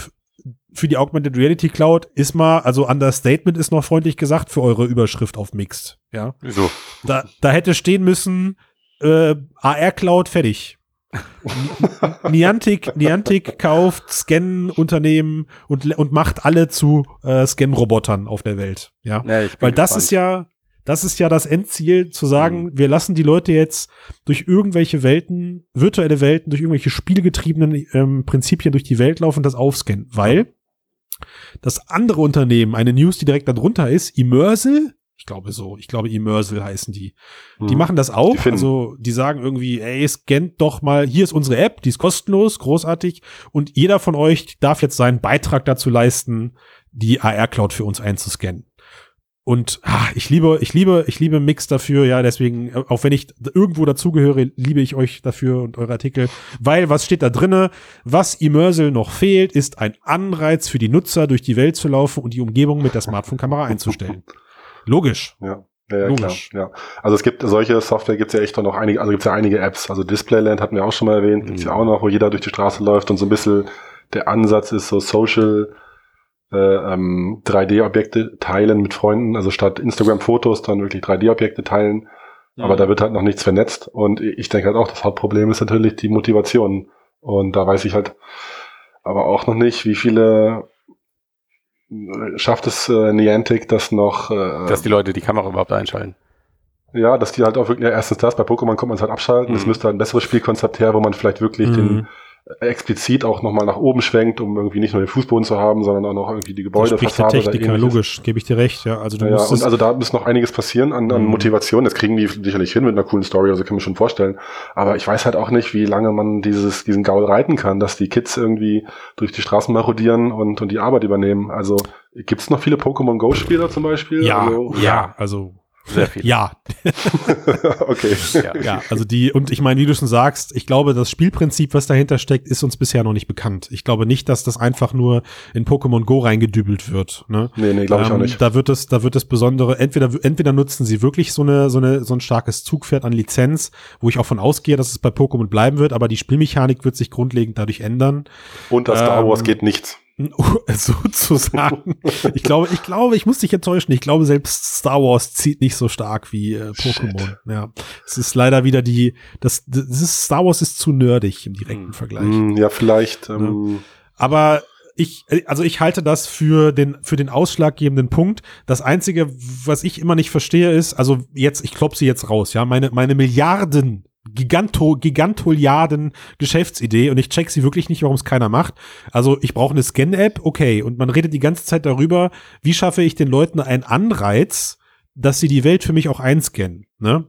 für die Augmented Reality Cloud ist mal, also Understatement ist noch freundlich gesagt für eure Überschrift auf Mixed. Ja, Wieso? da, da hätte stehen müssen äh, AR Cloud fertig. Niantic, Niantic kauft Scan-Unternehmen und, und macht alle zu äh, Scan-Robotern auf der Welt. Ja, Ja, weil das gespannt. ist ja, das ist ja das Endziel, zu sagen, wir lassen die Leute jetzt durch irgendwelche Welten, virtuelle Welten, durch irgendwelche spielgetriebenen ähm, Prinzipien durch die Welt laufen und das aufscannen. Weil das andere Unternehmen, eine News, die direkt darunter ist, Immersal, ich glaube so, ich glaube Immersal heißen die. Die Mhm. machen das auch. Die also die sagen irgendwie, ey, scannt doch mal, hier ist unsere App, die ist kostenlos, großartig. Und jeder von euch darf jetzt seinen Beitrag dazu leisten, die AR-Cloud für uns einzuscannen. Und ah, ich liebe, ich liebe, ich liebe Mix dafür, ja, deswegen, äh, auch wenn ich irgendwo dazugehöre, liebe ich euch dafür und eure Artikel, weil was steht da drinne? Was Immersal noch fehlt, ist ein Anreiz für die Nutzer, durch die Welt zu laufen und die Umgebung mit der Smartphone-Kamera einzustellen. Logisch. Ja. Ja, ja, klar. Logisch. Ja. Also es gibt solche Software gibt's ja echt noch einige, also gibt's ja einige Apps. Also Displayland hatten wir auch schon mal erwähnt, gibt's ja auch noch, wo jeder durch die Straße läuft und so ein bisschen der Ansatz ist so Social äh, ähm, 3D-Objekte teilen mit Freunden, also statt Instagram-Fotos dann wirklich 3D-Objekte teilen. Aber da wird halt noch nichts vernetzt. Und ich denke halt auch, das Hauptproblem ist natürlich die Motivation. Und da weiß ich halt aber auch noch nicht, wie viele äh, schafft es äh, Niantic, das noch äh, dass die Leute die Kamera überhaupt einschalten. ja, dass die halt auch wirklich, ja, erstens das, bei Pokémon kommt man es halt abschalten, es Mhm. müsste halt ein besseres Spielkonzept her, wo man vielleicht wirklich den Mhm. äh, explizit auch nochmal nach oben schwenkt, um irgendwie nicht nur den Fußboden zu haben, sondern auch noch irgendwie die Da Gebäude, spricht der Techniker, logisch, gebe ich dir recht, ja. Also du Ja, musst und also da muss noch einiges passieren an, an Mhm. Motivation. Das kriegen die sicherlich hin mit einer coolen Story, also kann ich mir schon vorstellen. Aber ich weiß halt auch nicht, wie lange man dieses, diesen Gaul reiten kann, dass die Kids irgendwie durch die Straßen marodieren und, und die Arbeit übernehmen. Also gibt es noch viele Pokémon Go-Spieler zum Beispiel? ja, Also, ja, also Sehr viel. ja, okay. Ja. ja, also die, und ich meine, wie du schon sagst, ich glaube, das Spielprinzip, was dahinter steckt, ist uns bisher noch nicht bekannt. Ich glaube nicht, dass das einfach nur in Pokémon Go reingedübelt wird. Ne? Nee, nee, glaube ich auch Ähm, nicht. Da wird es, da wird es besondere, entweder, entweder nutzen sie wirklich so eine, so eine, so ein starkes Zugpferd an Lizenz, wo ich auch von ausgehe, dass es bei Pokémon bleiben wird, aber die Spielmechanik wird sich grundlegend dadurch ändern. Und das Star ähm, Wars geht nichts. sozusagen. ich glaube, ich glaube, ich muss dich enttäuschen. Ich glaube, selbst Star Wars zieht nicht so stark wie äh, Pokémon. Ja, es ist leider wieder die, das, das ist, Star Wars ist zu nerdig im direkten Hm. Vergleich. Hm, ja, vielleicht. Ähm, Aber ich, also ich halte das für den, für den ausschlaggebenden Punkt. Das einzige, was ich immer nicht verstehe, ist, also jetzt, ich klopp sie jetzt raus, ja, meine, meine Milliarden, Giganto, Gigantoliarden Geschäftsidee und ich check sie wirklich nicht, warum es keiner macht. Also ich brauche eine Scan-App, okay, und man redet die ganze Zeit darüber, wie schaffe ich den Leuten einen Anreiz, dass sie die Welt für mich auch einscannen, ne?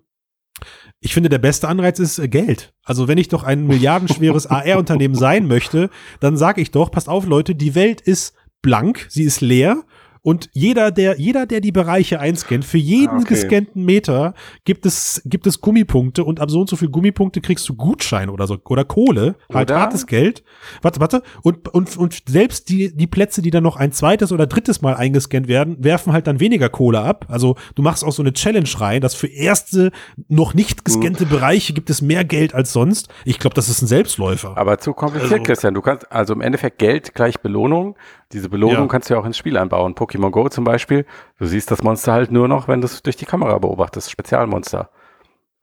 Ich finde, der beste Anreiz ist äh, Geld. Also wenn ich doch ein milliardenschweres AR-Unternehmen sein möchte, dann sage ich doch, passt auf, Leute, die Welt ist blank, sie ist leer. Und jeder, der, jeder, der die Bereiche einscannt, für jeden Ah, okay. gescannten Meter gibt es, gibt es Gummipunkte und ab so und so viel Gummipunkte kriegst du Gutschein oder so, oder Kohle, halt Oder? hartes Geld. Warte, warte. Und, und, und selbst die, die Plätze, die dann noch ein zweites oder drittes Mal eingescannt werden, werfen halt dann weniger Kohle ab. Also du machst auch so eine Challenge rein, dass für erste noch nicht gescannte Bereiche gibt es mehr Geld als sonst. Ich glaube, das ist ein Selbstläufer. Aber zu kompliziert, Also- Christian. Du kannst, also im Endeffekt Geld gleich Belohnung. Diese Belohnung Ja. kannst du ja auch ins Spiel einbauen. Pokémon Go zum Beispiel. Du siehst das Monster halt nur noch, wenn du es durch die Kamera beobachtest. Spezialmonster.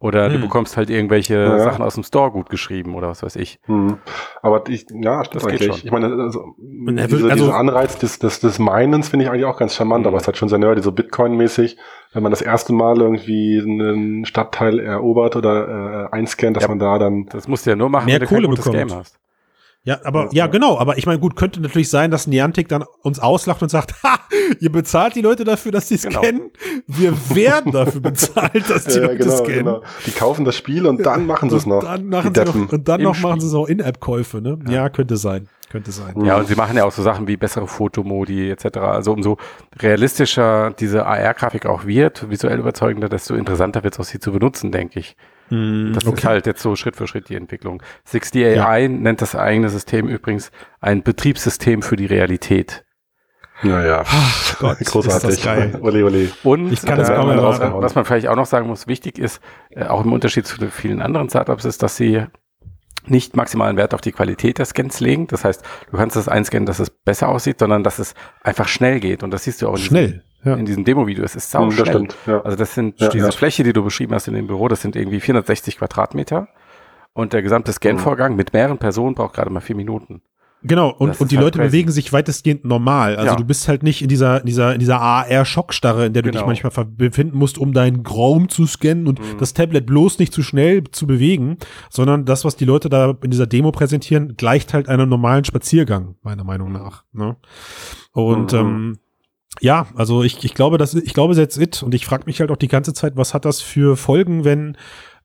Oder du Hm. bekommst halt irgendwelche Ja. Sachen aus dem Store gut geschrieben oder was weiß ich. Hm. Aber ich, ja, stimmt Das geht eigentlich. schon. Ich meine, also, er will- diese, also- dieser Anreiz des, des, des Minens finde ich eigentlich auch ganz charmant, Mhm. aber es ist halt schon sehr nerdy, so Bitcoin-mäßig, wenn man das erste Mal irgendwie einen Stadtteil erobert oder äh, einscannt, dass Ja. man da dann Das musst du ja nur machen, Mehr wenn du kein Kohle gutes bekommt. Game hast. Ja, aber ja, genau. Aber ich meine, gut, könnte natürlich sein, dass Niantic dann uns auslacht und sagt, ha, ihr bezahlt die Leute dafür, dass sie Genau. scannen. Wir werden dafür bezahlt, dass die Ja, Leute genau, scannen. genau. Die kaufen das Spiel und dann machen sie es Und noch. Dann machen sie noch, und dann Im noch machen sie so In-App-Käufe, ne? Ja. könnte sein. Könnte sein. Ja, und sie machen ja auch so Sachen wie bessere Fotomodi etc. Also umso realistischer diese AR-Grafik auch wird, visuell überzeugender, desto interessanter wird es auch sie zu benutzen, denke ich. Hm, Das ist halt jetzt so Schritt für Schritt die Entwicklung. 60 AI nennt das eigene System übrigens ein Betriebssystem für die Realität. Ja, ja. Gott, ist Großartig. das geil. Ole, ole. Und Ich kann äh, kaum was, erwarten. was man vielleicht auch noch sagen muss, wichtig ist, äh, auch im Unterschied zu den vielen anderen Startups, ist, dass sie nicht maximalen Wert auf die Qualität der Scans legen. Das heißt, du kannst das einscannen, dass es besser aussieht, sondern dass es einfach schnell geht. Und das siehst du auch in Schnell. Ja. in diesem Demo-Video. Es ist sau Hm, schnell. das stimmt. Ja. Also das sind Ja, diese ja. Fläche, die du beschrieben hast in dem Büro, das sind irgendwie 460 Quadratmeter. Und der gesamte Scan-Vorgang mit mehreren Personen braucht gerade mal vier Minuten. Genau, und, Das und die halt Leute crazy. bewegen sich weitestgehend normal. Also Ja. du bist halt nicht in dieser, in dieser, in dieser AR-Schockstarre, in der du dich Genau. manchmal befinden musst, um deinen Raum zu scannen und Mhm. das Tablet bloß nicht zu schnell zu bewegen, sondern das, was die Leute da in dieser Demo präsentieren, gleicht halt einem normalen Spaziergang, meiner Meinung nach. Ne? Und Mhm. ähm, ja, also ich, ich glaube, das, ich glaube, that's it. Und ich frage mich halt auch die ganze Zeit, was hat das für Folgen, wenn,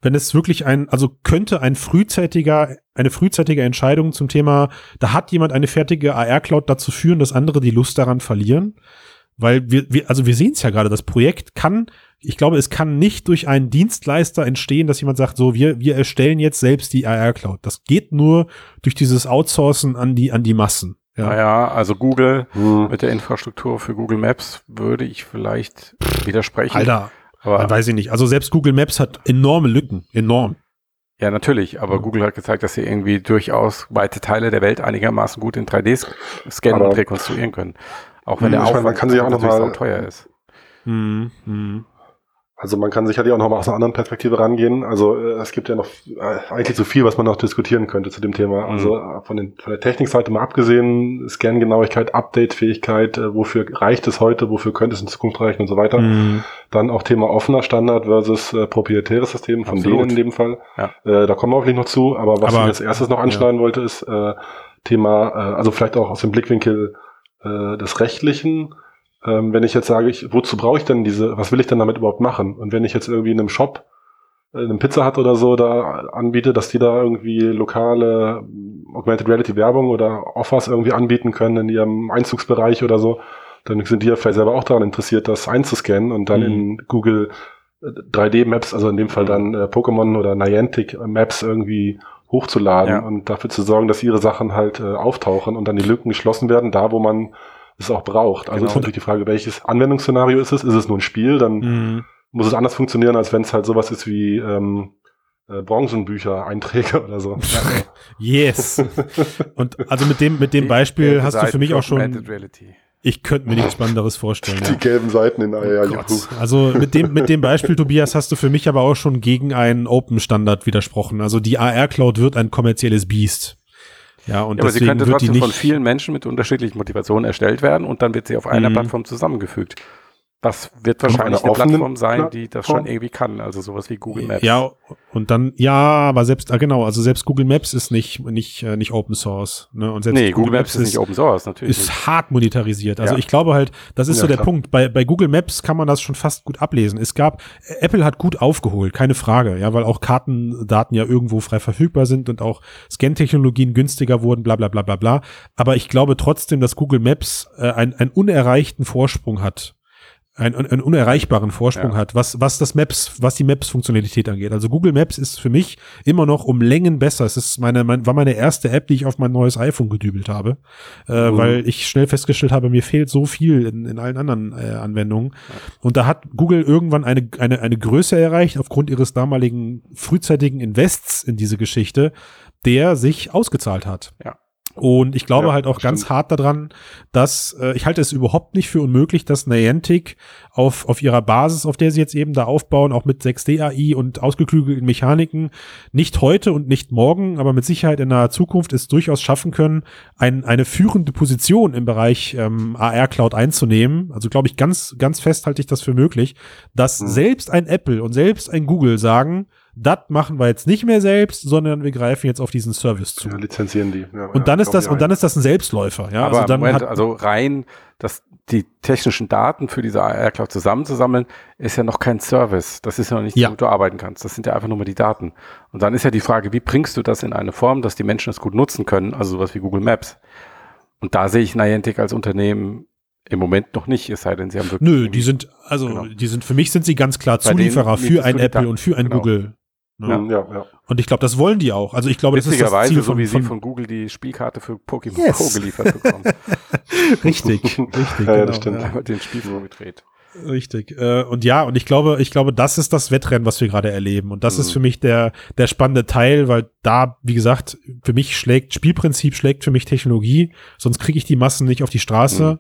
wenn es wirklich ein, also könnte ein frühzeitiger, eine frühzeitige Entscheidung zum Thema, da hat jemand eine fertige AR-Cloud dazu führen, dass andere die Lust daran verlieren? Weil wir, wir also wir sehen es ja gerade, das Projekt kann, ich glaube, es kann nicht durch einen Dienstleister entstehen, dass jemand sagt, so, wir, wir erstellen jetzt selbst die AR-Cloud. Das geht nur durch dieses Outsourcen an die, an die Massen. Ja. Naja, also Google Hm. mit der Infrastruktur für Google Maps würde ich vielleicht widersprechen. Alter, aber weiß ich nicht. Also selbst Google Maps hat enorme Lücken. Enorm. Ja, natürlich, aber Google hat gezeigt, dass sie irgendwie durchaus weite Teile der Welt einigermaßen gut in 3D sk- scannen Aber- und rekonstruieren können. Auch wenn Hm, der ich meine, Aufwand man kann sich auch noch natürlich mal- teuer ist. Hm, hm. Also man kann sicherlich auch noch mal aus einer anderen Perspektive rangehen. Also äh, es gibt ja noch äh, eigentlich so viel, was man noch diskutieren könnte zu dem Thema. Mhm. Also äh, von, den, von der Technikseite mal abgesehen, Scan-Genauigkeit, Update-Fähigkeit, äh, wofür reicht es heute, wofür könnte es in Zukunft reichen und so weiter. Hm. Dann auch Thema offener Standard versus äh, proprietäres System, von Absolut. denen in dem Fall. Ja. Äh, da kommen wir hoffentlich noch zu. Aber was Aber- ich als erstes noch anschneiden wollte, ist äh, Thema, äh, also vielleicht auch aus dem Blickwinkel äh, des Rechtlichen. Ähm, wenn ich jetzt sage, ich, wozu brauche ich denn diese, was will ich denn damit überhaupt machen? Und wenn ich jetzt irgendwie in einem Shop, äh, in einem Pizza Hut oder so da anbiete, dass die da irgendwie lokale ähm, Augmented Reality Werbung oder Offers irgendwie anbieten können in ihrem Einzugsbereich oder so, dann sind die ja vielleicht selber auch daran interessiert, das einzuscannen und dann Mhm. in Google äh, 3D-Maps, also in dem Fall dann äh, Pokémon oder Niantic Maps irgendwie hochzuladen Ja. und dafür zu sorgen, dass ihre Sachen halt äh, auftauchen und dann die Lücken geschlossen werden, da wo man es auch braucht. Also Genau. ist natürlich die Frage, welches Anwendungsszenario ist es? Ist es nur ein Spiel? Dann Hm. muss es anders funktionieren, als wenn es halt sowas ist wie ähm, äh, Branchenbücher, Einträge oder so. Yes. Und also mit dem, mit dem Beispiel hast du für mich auch schon, ich könnte mir nichts Spannenderes vorstellen. Die Ja. gelben Seiten in ah, ja, Gott. juhu. Also mit dem, mit dem Beispiel, Tobias, hast du für mich aber auch schon gegen einen Open-Standard widersprochen. Also die AR-Cloud wird ein kommerzielles Biest. Ja, und Ja, aber sie könnte wird die trotzdem von vielen Menschen mit unterschiedlichen Motivationen erstellt werden und dann wird sie auf einer Mhm. Plattform zusammengefügt. Das wird wahrscheinlich eine offenen Plattform sein, die das schon irgendwie kann. Also sowas wie Google Maps. Ja, und dann, ja, aber selbst, ah, genau, also selbst Google Maps ist nicht, nicht, äh, nicht Open Source. Ne? Und selbst nee, Google Maps ist nicht Open Source, natürlich. nicht. ist hart monetarisiert. Also Ja. ich glaube halt, das ist Ja, so der klar. Punkt. Bei, bei Google Maps kann man das schon fast gut ablesen. Es gab, Apple hat gut aufgeholt, keine Frage, ja, weil auch Kartendaten ja irgendwo frei verfügbar sind und auch Scan-Technologien günstiger wurden, bla bla bla bla bla. Aber ich glaube trotzdem, dass Google Maps äh, ein, einen unerreichten Vorsprung hat. Einen, einen unerreichbaren Vorsprung Ja. hat, was, was das Maps, was die Maps-Funktionalität angeht. Also Google Maps ist für mich immer noch um Längen besser. Es ist meine, mein, war meine erste App, die ich auf mein neues iPhone gedübelt habe äh, Mhm. weil ich schnell festgestellt habe, mir fehlt so viel in, in allen anderen äh, Anwendungen. Und da hat Google irgendwann eine, eine, eine Größe erreicht, aufgrund ihres damaligen frühzeitigen Invests in diese Geschichte, der sich ausgezahlt hat. Ja. Und ich glaube Ja, halt auch ganz stimmt. hart daran, dass äh, ich halte es überhaupt nicht für unmöglich, dass Niantic auf, auf ihrer Basis, auf der sie jetzt eben da aufbauen, auch mit 6D AI und ausgeklügelten Mechaniken, nicht heute und nicht morgen, aber mit Sicherheit in naher Zukunft es durchaus schaffen können, ein, eine führende Position im Bereich ähm, AR Cloud einzunehmen. Also glaube ich ganz, ganz fest halte ich das für möglich, dass Hm. selbst ein Apple und selbst ein Google sagen, das machen wir jetzt nicht mehr selbst, sondern wir greifen jetzt auf diesen Service zu. Ja, lizenzieren die. Ja, Und dann ist das, und dann ist das ein Selbstläufer, ja. aber also dann Moment, hat, also rein, dass die technischen Daten für diese AR-Cloud zusammenzusammeln, ist ja noch kein Service. Das ist ja noch nicht, Ja. womit du arbeiten kannst. Das sind ja einfach nur mal die Daten. Und dann ist ja die Frage, wie bringst du das in eine Form, dass die Menschen es gut nutzen können, also sowas wie Google Maps. Und da sehe ich Niantic als Unternehmen im Moment noch nicht, es sei denn, sie haben wirklich. nö, die sind, also, Genau. die sind, für mich sind sie ganz klar Bei Zulieferer für ein Apple und für ein Genau. Google. Ja, Ja. ja. Und ich glaube, das wollen die auch. Also ich glaube, das ist das Ziel so von, wie sie von, von Google die Spielkarte für Pokémon Yes. Go geliefert bekommen. richtig, richtig, Ja, ja, das stimmt. ja. Einmal den Spiegel gedreht. Richtig. Äh, und ja, und ich glaube, ich glaube, das ist das Wettrennen, was wir gerade erleben. Und das Mhm. ist für mich der, der spannende Teil, weil da, wie gesagt, für mich schlägt Spielprinzip, schlägt für mich Technologie, sonst kriege ich die Massen nicht auf die Straße.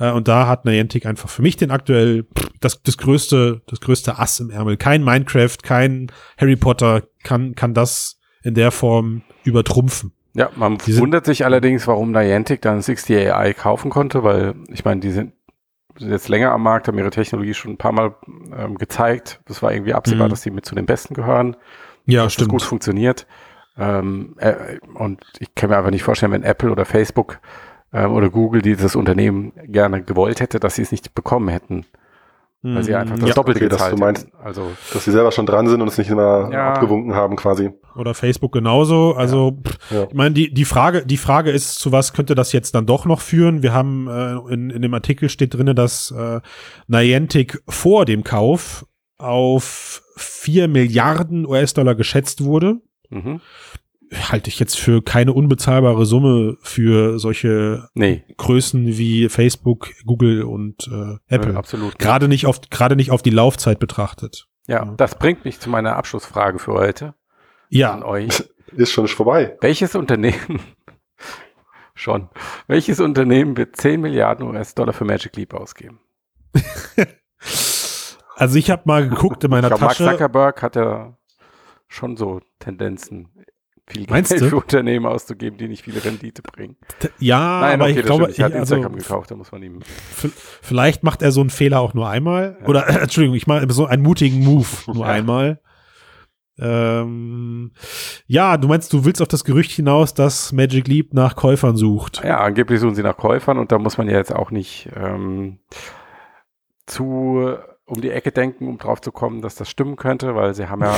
Äh, und da hat Niantic einfach für mich den aktuell das, das größte, das größte Ass im Ärmel. Kein Minecraft, kein Harry Potter kann, kann das in der Form übertrumpfen. Ja, man Die wundert sich allerdings, warum Niantic dann 60 AI kaufen konnte, weil ich meine, die sind sind jetzt länger am Markt, haben ihre Technologie schon ein paar Mal ähm, gezeigt. Das war irgendwie absehbar, Mhm. dass die mit zu den Besten gehören, Ja, dass das gut funktioniert. Ähm, äh, und ich kann mir einfach nicht vorstellen, wenn Apple oder Facebook ähm, oder Google dieses Unternehmen gerne gewollt hätte, dass sie es nicht bekommen hätten, weil sie einfach das ja. Doppelte okay, dass gezahlt du meinst-. Also Dass sie selber schon dran sind und es nicht immer Ja. abgewunken haben, quasi. Oder Facebook genauso. Also, pff, Ja. ich meine, die, die Frage, die Frage ist, zu was könnte das jetzt dann doch noch führen? Wir haben äh, in, in dem Artikel steht drinne, dass äh, Niantic vor dem Kauf auf 4 Milliarden US-Dollar geschätzt wurde. mhm. Halte ich jetzt für keine unbezahlbare Summe für solche nee, Größen wie Facebook, Google und äh, Apple. äh, absolut. Gerade nicht auf gerade nicht auf die Laufzeit betrachtet. Ja, das bringt mich zu meiner Abschlussfrage für heute an Ja, euch. Ist schon vorbei. Welches Unternehmen schon, welches Unternehmen wird 10 Milliarden US-Dollar für Magic Leap ausgeben? also ich habe mal geguckt in meiner Ich glaube, Mark Tasche. Zuckerberg hat ja schon so Tendenzen, viel Meinst Geld du? für Unternehmen auszugeben, die nicht viele Rendite bringen. Ja, Nein, aber okay, ich glaube, stimmt. Ich hat ich, also, Instagram gekauft, da muss man ihm. vielleicht macht er so einen Fehler auch nur einmal. Ja. Oder, äh, Entschuldigung, ich mache so einen mutigen Move nur Ja. einmal. Ähm, ja, du meinst, du willst auf das Gerücht hinaus, dass Magic Leap nach Käufern sucht. Ja, angeblich suchen sie nach Käufern und da muss man ja jetzt auch nicht ähm, zu um die Ecke denken, um drauf zu kommen, dass das stimmen könnte, weil sie haben ja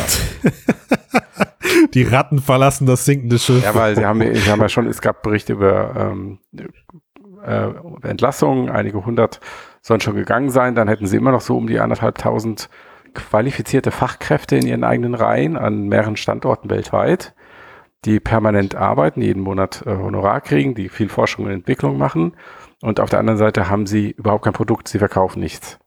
Die Ratten verlassen das sinkende Schiff. Ja, weil sie haben, sie haben ja schon, es gab Berichte über ähm, äh, Entlassungen, einige hundert sollen schon gegangen sein, dann hätten sie immer noch so um die anderthalbtausend qualifizierte Fachkräfte in ihren eigenen Reihen an mehreren Standorten weltweit, die permanent arbeiten, jeden Monat äh, Honorar kriegen, die viel Forschung und Entwicklung machen. Und auf der anderen Seite haben sie überhaupt kein Produkt, sie verkaufen nichts.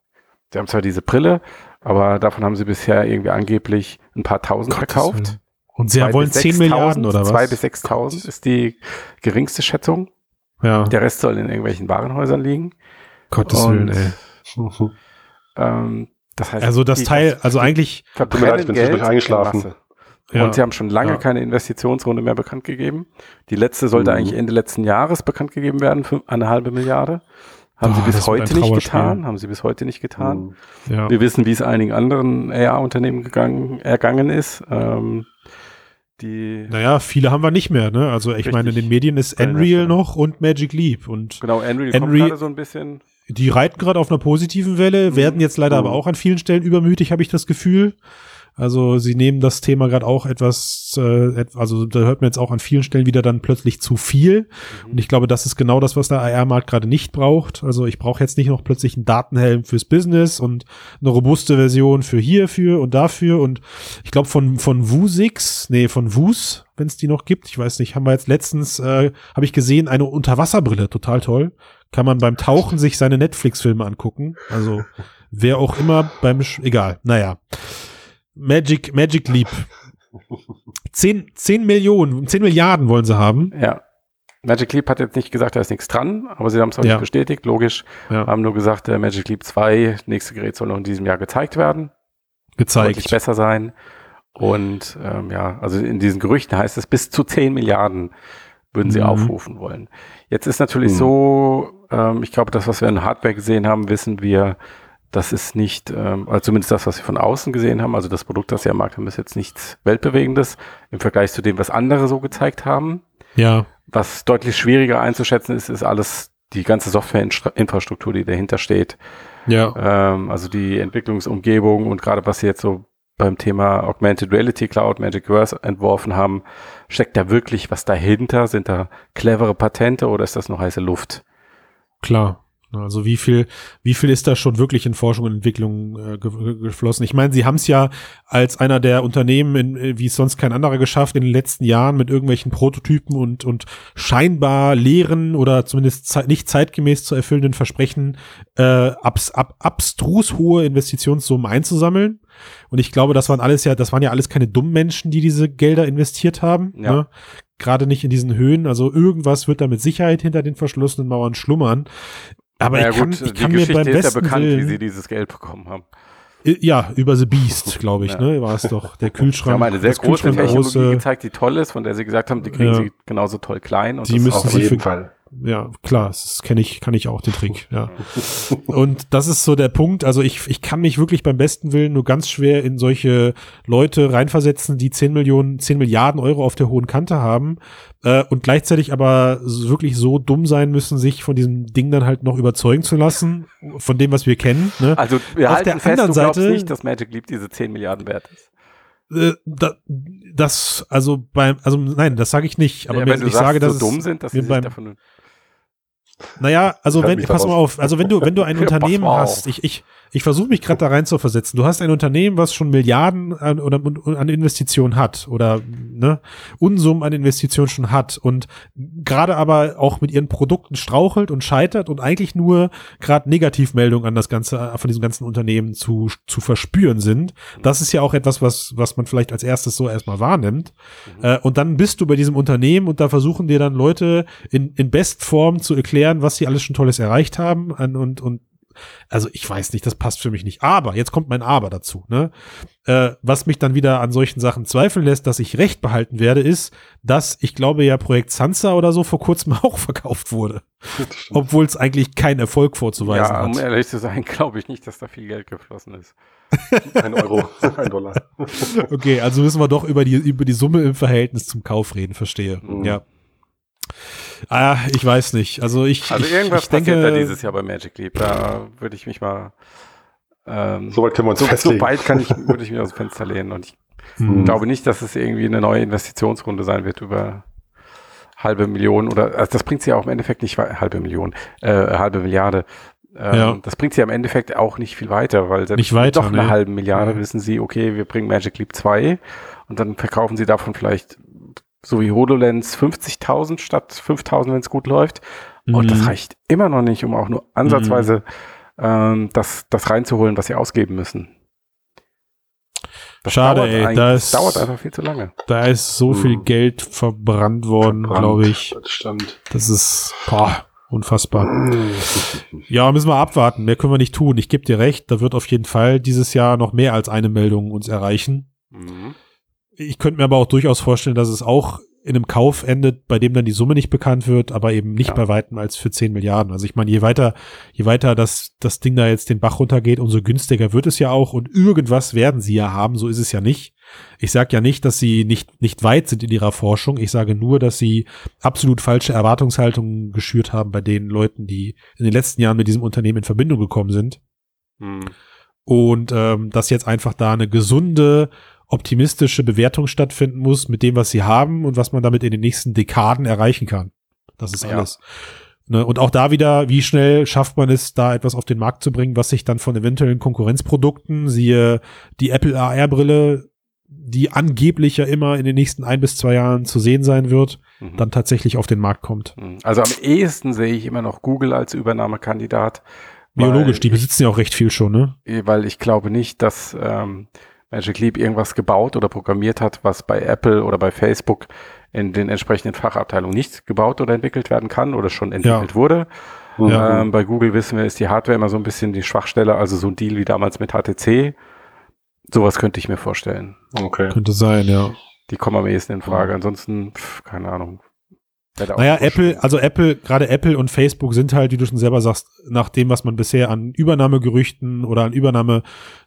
Sie haben zwar diese Brille, Aber davon haben sie bisher irgendwie angeblich ein paar tausend Gottes verkauft. Willen. Und sie Zwei wollen bis 10 6.000, Milliarden oder was? Zwei bis 6.000 ist die geringste Schätzung. ja, Der Rest soll in irgendwelchen Warenhäusern liegen. Gottes Und, Willen, ey. Ähm, das heißt, Also das die- Teil, also eigentlich, Tut mir leid, ich bin Geld zwischendurch eingeschlafen. ja, Und sie haben schon lange Ja. keine Investitionsrunde mehr bekannt gegeben. Die letzte sollte Mhm. eigentlich Ende letzten Jahres bekannt gegeben werden, für eine halbe Milliarde. Haben Oh, sie das bis heute nicht getan. Haben sie bis heute nicht getan. Mhm. ja. Wir wissen, wie es einigen anderen AR-Unternehmen gegangen, ergangen ist. Ähm, die, Naja, viele haben wir nicht mehr, ne? Also ich meine, in den Medien ist Unreal noch und Magic Leap und genau, Unreal kommt Unreal- gerade so ein bisschen. die reiten gerade auf einer positiven Welle, Mhm. werden jetzt leider Mhm. aber auch an vielen Stellen übermütig, habe ich das Gefühl. Also sie nehmen das Thema gerade auch etwas, äh, also da hört man jetzt auch an vielen Stellen wieder dann plötzlich zu viel. Und ich glaube, das ist genau das, was der AR-Markt gerade nicht braucht. Also ich brauche jetzt nicht noch plötzlich einen Datenhelm fürs Business und eine robuste Version für hierfür und dafür. Und ich glaube von von Wusix, nee, von Wus, wenn es die noch gibt, ich weiß nicht, haben wir jetzt letztens, äh, habe ich gesehen, eine Unterwasserbrille, total toll. Kann man beim Tauchen sich seine Netflix-Filme angucken. Also wer auch immer beim, Sch egal, naja. Magic, Magic Leap. 10, 10 Millionen, 10 Milliarden wollen sie haben. Ja. Magic Leap hat jetzt nicht gesagt, da ist nichts dran, aber sie haben es auch Ja. nicht bestätigt, logisch. Ja. Haben nur gesagt, der Magic Leap 2, nächste Gerät soll noch in diesem Jahr gezeigt werden. Deutlich Gezeigt. besser sein. Und ähm, ja, also in diesen Gerüchten heißt es, bis zu 10 Milliarden würden sie Mhm. aufrufen wollen. Jetzt ist natürlich Mhm. so, ähm, ich glaube, das, was wir in Hardware gesehen haben, wissen wir, das ist nicht, ähm, also zumindest das, was wir von außen gesehen haben, also das Produkt, das sie am Markt haben, ist jetzt nichts Weltbewegendes im Vergleich zu dem, was andere so gezeigt haben. Ja, Was deutlich schwieriger einzuschätzen ist, ist alles die ganze Softwareinfrastruktur, die dahinter steht. ja. Ähm, also die Entwicklungsumgebung und gerade was sie jetzt so beim Thema Augmented Reality Cloud, Magicverse entworfen haben, steckt da wirklich was dahinter? Sind da clevere Patente oder ist das nur heiße Luft? Klar. Also wie viel, wie viel ist da schon wirklich in Forschung und Entwicklung äh, ge geflossen? Ich meine, sie haben es ja als einer der Unternehmen, in, äh, wie es sonst kein anderer geschafft, in den letzten Jahren mit irgendwelchen Prototypen und, und scheinbar leeren oder zumindest zei nicht zeitgemäß zu erfüllenden Versprechen äh, abs ab abstrus hohe Investitionssummen einzusammeln. Und ich glaube, das waren alles ja, das waren ja alles keine dummen Menschen, die diese Gelder investiert haben. Ja. Ne? Gerade nicht in diesen Höhen. Also irgendwas wird da mit Sicherheit hinter den verschlossenen Mauern schlummern. Aber Naja, ich kann, gut, ich die kann mir Geschichte beim ist ja bekannt, wie Willen, sie dieses Geld bekommen haben. Ja, über The Beast, glaube ich, Ja. ne, war es doch. Der Sie Kühlschrank. haben eine sehr große Technologie große- gezeigt, die toll ist, von der sie gesagt haben, die kriegen Ja. sie genauso toll klein. Und Die das müssen auch Auf sie jeden für- Fall. Ja, klar, das kenne ich, kann ich auch den Trick, ja. Und das ist so der Punkt. Also ich, ich kann mich wirklich beim besten Willen nur ganz schwer in solche Leute reinversetzen, die 10 Millionen, 10 Milliarden Euro auf der hohen Kante haben äh, und gleichzeitig aber wirklich so dumm sein müssen, sich von diesem Ding dann halt noch überzeugen zu lassen, von dem, was wir kennen. Ne? Also wir Auf halten der fest, anderen du Seite- nicht, dass Magic Leap diese 10 Milliarden wert ist. Äh, da, das, also beim, also nein, das sage ich nicht. Aber ja, mir, wenn du ich sagst, sage, dass so dumm sind, dass mir sie beim- davon Naja, also wenn, pass mal auf, also wenn du, wenn du ein Unternehmen hast, ich, ich, ich versuche mich gerade da rein zu versetzen. Du hast ein Unternehmen, was schon Milliarden an, oder, an Investitionen hat oder ne, Unsummen an Investitionen schon hat und gerade aber auch mit ihren Produkten strauchelt und scheitert und eigentlich nur gerade Negativmeldungen an das ganze, von diesem ganzen Unternehmen zu, zu verspüren sind. Das ist ja auch etwas, was, was man vielleicht als erstes so erstmal wahrnimmt. Äh, und dann bist du bei diesem Unternehmen und da versuchen dir dann Leute in, in Bestform zu erklären, was sie alles schon Tolles erreicht haben und, und also ich weiß nicht, das passt für mich nicht. Aber, jetzt kommt mein Aber dazu, ne? Äh, was mich dann wieder an solchen Sachen zweifeln lässt, dass ich recht behalten werde, ist, dass ich glaube ja Projekt Sansa oder so vor kurzem auch verkauft wurde. Obwohl es eigentlich keinen Erfolg vorzuweisen Ja, um hat. ehrlich zu sein, glaube ich nicht, dass da viel Geld geflossen ist. Ein Euro, ein Dollar. Okay, also müssen wir doch über die, über die Summe im Verhältnis zum Kauf reden, verstehe. Mhm. Ja. Ah, ich weiß nicht. Also ich, Also ich, irgendwas ich denke, passiert da dieses Jahr bei Magic Leap. Da würde ich mich mal ähm, Soweit können wir uns so, festlegen. so bald kann ich, würde ich mich aus dem Fenster lehnen. Und ich Hm. glaube nicht, dass es irgendwie eine neue Investitionsrunde sein wird über halbe Million oder also das bringt sie ja auch im Endeffekt nicht halbe Million, äh, halbe Milliarde. Ähm, Ja. Das bringt sie im Endeffekt auch nicht viel weiter, weil selbst Nicht weiter, doch eine nee. halbe Milliarde Ja. wissen sie, okay, wir bringen Magic Leap 2 und dann verkaufen sie davon vielleicht so wie HoloLens 50.000 statt 5.000, wenn es gut läuft. Und das Mhm. reicht immer noch nicht, um auch nur ansatzweise ähm, das, das reinzuholen, was sie ausgeben müssen. Das Schade, dauert ey, das- das dauert einfach viel zu lange. Da ist so viel Geld verbrannt worden, glaube ich. Das stimmt. Das ist boah, unfassbar. Ja, müssen wir abwarten. Mehr können wir nicht tun. Ich gebe dir recht, da wird auf jeden Fall dieses Jahr noch mehr als eine Meldung uns erreichen. Mhm. Ich könnte mir aber auch durchaus vorstellen, dass es auch in einem Kauf endet, bei dem dann die Summe nicht bekannt wird, aber eben nicht Ja. bei weitem als für 10 Milliarden. Also ich meine, je weiter, je weiter das, das Ding da jetzt den Bach runtergeht, umso günstiger wird es ja auch und irgendwas werden sie ja haben, so ist es ja nicht. Ich sage ja nicht, dass sie nicht, nicht weit sind in ihrer Forschung. Ich sage nur, dass sie absolut falsche Erwartungshaltungen geschürt haben bei den Leuten, die in den letzten Jahren mit diesem Unternehmen in Verbindung gekommen sind Mhm. und ähm, dass jetzt einfach da eine gesunde, optimistische Bewertung stattfinden muss mit dem, was sie haben und was man damit in den nächsten Dekaden erreichen kann. Das ist Ja. alles. Ne? Und auch da wieder, wie schnell schafft man es, da etwas auf den Markt zu bringen, was sich dann von eventuellen Konkurrenzprodukten, siehe die Apple AR-Brille, die angeblich ja immer in den nächsten ein bis zwei Jahren zu sehen sein wird, Mhm. dann tatsächlich auf den Markt kommt. Mhm. Also am ehesten sehe ich immer noch Google als Übernahmekandidat. Biologisch, die besitzen ja auch recht viel schon, ne? weil ich glaube nicht, dass ähm, Magic Leap irgendwas gebaut oder programmiert hat, was bei Apple oder bei Facebook in den entsprechenden Fachabteilungen nicht gebaut oder entwickelt werden kann oder schon entwickelt wurde. Ja. Ähm, bei Google wissen wir, ist die Hardware immer so ein bisschen die Schwachstelle, also so ein Deal wie damals mit HTC. Sowas könnte ich mir vorstellen. Okay. Könnte sein, ja. Die kommen am ehesten in Frage. Ansonsten, pf, keine Ahnung. Naja. Apple, also Apple, gerade Apple und Facebook sind halt, wie du schon selber sagst, nach dem, was man bisher an Übernahmegerüchten oder an Übernahme,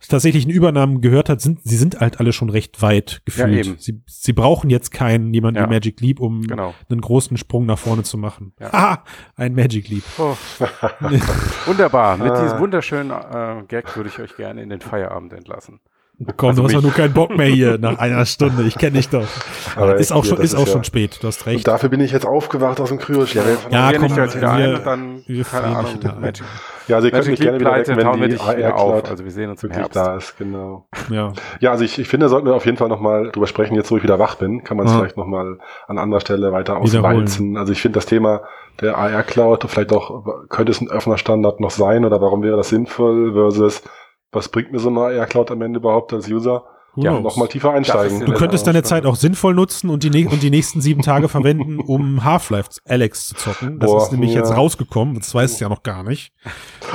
tatsächlichen Übernahmen gehört hat, sind, sie sind halt alle schon recht weit gefühlt. eben. Sie, sie brauchen jetzt keinen, jemanden Ja. wie Magic Leap, um Genau. einen großen Sprung nach vorne zu machen. Ja. Ah, ein Magic Leap. Oh. Wunderbar. Mit diesem wunderschönen äh, Gag würde ich euch gerne in den Feierabend entlassen. Komm, Also du hast doch nur keinen Bock mehr hier nach einer Stunde. Ich kenne dich doch. Aber ist auch hier, schon, ist auch ja- schon spät. Du hast Und recht. dafür bin ich jetzt aufgewacht aus dem Kryoschlaf. Ja, wir komm, nicht jetzt wieder wir- ein und dann, wir keine Ahnung, dich wieder ein. Magic, ja, also ihr könnt mich gerne wieder wecken, wenn wir die dich wieder auf. Also wir sehen uns im wirklich Herbst. da ist, genau. Ja. Ja, also ich, ich finde, sollten wir auf jeden Fall nochmal drüber sprechen, jetzt wo ich wieder wach bin, kann man es Ja. vielleicht nochmal an anderer Stelle weiter auswalzen. Also ich finde das Thema der AR-Cloud, vielleicht auch, könnte es ein offener Standard noch sein oder warum wäre das sinnvoll versus, was bringt mir so eine AR-Cloud am Ende überhaupt als User? Ja? Nochmal tiefer einsteigen. Du könntest deine Zeit auch sinnvoll nutzen und die, und die nächsten sieben Tage verwenden, um Half-Life Alex zu zocken. Das Boah, ist nämlich ja. jetzt rausgekommen, das weißt du ja noch gar nicht.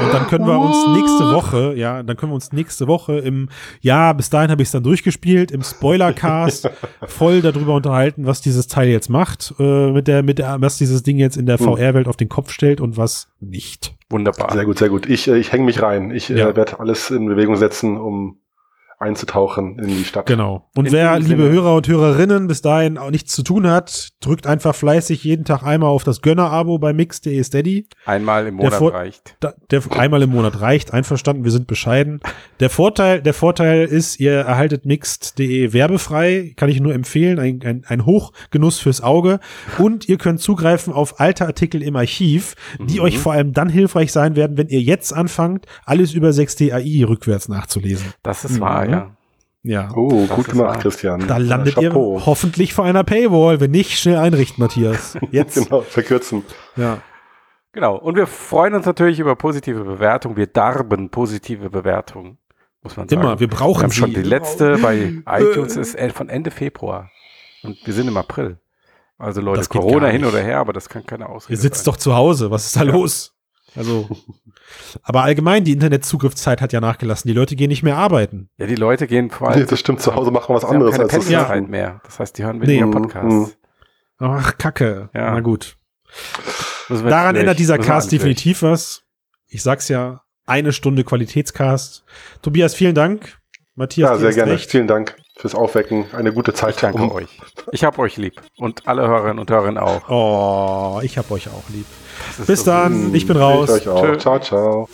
Und dann können wir uns nächste Woche, ja, dann können wir uns nächste Woche im, ja, bis dahin habe ich es dann durchgespielt, im Spoilercast voll darüber unterhalten, was dieses Teil jetzt macht, äh, mit der, mit der, was dieses Ding jetzt in der Hm. VR-Welt auf den Kopf stellt und was nicht. Wunderbar. Sehr gut, sehr gut. Ich, äh, ich hänge mich rein. Ich Ja. äh, werde alles in Bewegung setzen, um einzutauchen in die Stadt. Genau. Und In wer, liebe Sinne. Hörer und Hörerinnen, bis dahin auch nichts zu tun hat, drückt einfach fleißig jeden Tag einmal auf das Gönner-Abo bei mix.de steady. Einmal im Monat reicht. Da, der einmal im Monat reicht, einverstanden, wir sind bescheiden. Der Vorteil, der Vorteil ist, ihr erhaltet mixed.de werbefrei, kann ich nur empfehlen, ein, ein, ein Hochgenuss fürs Auge. Und ihr könnt zugreifen auf alte Artikel im Archiv, die Mhm. euch vor allem dann hilfreich sein werden, wenn ihr jetzt anfangt, alles über 6 AI rückwärts nachzulesen. Das ist Mhm. wahr, ja. Ja. Oh, Das gut gemacht, wahr. Christian. Da landet ihr Chapeau. hoffentlich vor einer Paywall, wenn nicht, schnell einrichten, Matthias. Jetzt. Genau, verkürzen. Ja. Genau. Und wir freuen uns natürlich über positive Bewertungen. Wir darben positive Bewertungen, muss man sagen. Immer, wir brauchen Wir haben sie. schon die letzte bei iTunes ist äh, von Ende Februar. Und wir sind im April. Also Leute, Corona hin oder her, aber das kann keine Ausrede Ihr sitzt sein. doch zu Hause, was ist da los? Also, aber allgemein, die Internetzugriffszeit hat ja nachgelassen. Die Leute gehen nicht mehr arbeiten. Ja, die Leute gehen vor Nee, allem. das stimmt, zu Hause machen wir was anderes keine als das Surfen. mehr. Das heißt, die hören Nee. weniger Mhm, Podcasts. Ach, Kacke. Ja. Na gut. Daran ändert dieser Cast definitiv was. Ich sag's ja, eine Stunde Qualitätscast. Tobias, vielen Dank. Matthias, Ja, sehr gerne. recht. Vielen Dank fürs Aufwecken. Eine gute Zeit. Ich danke um- euch. Ich hab euch lieb. Und alle Hörerinnen und Hörer auch. Oh, ich hab euch auch lieb. Bis so dann, ich bin Ich raus. euch auch. Tschö. Ciao, ciao.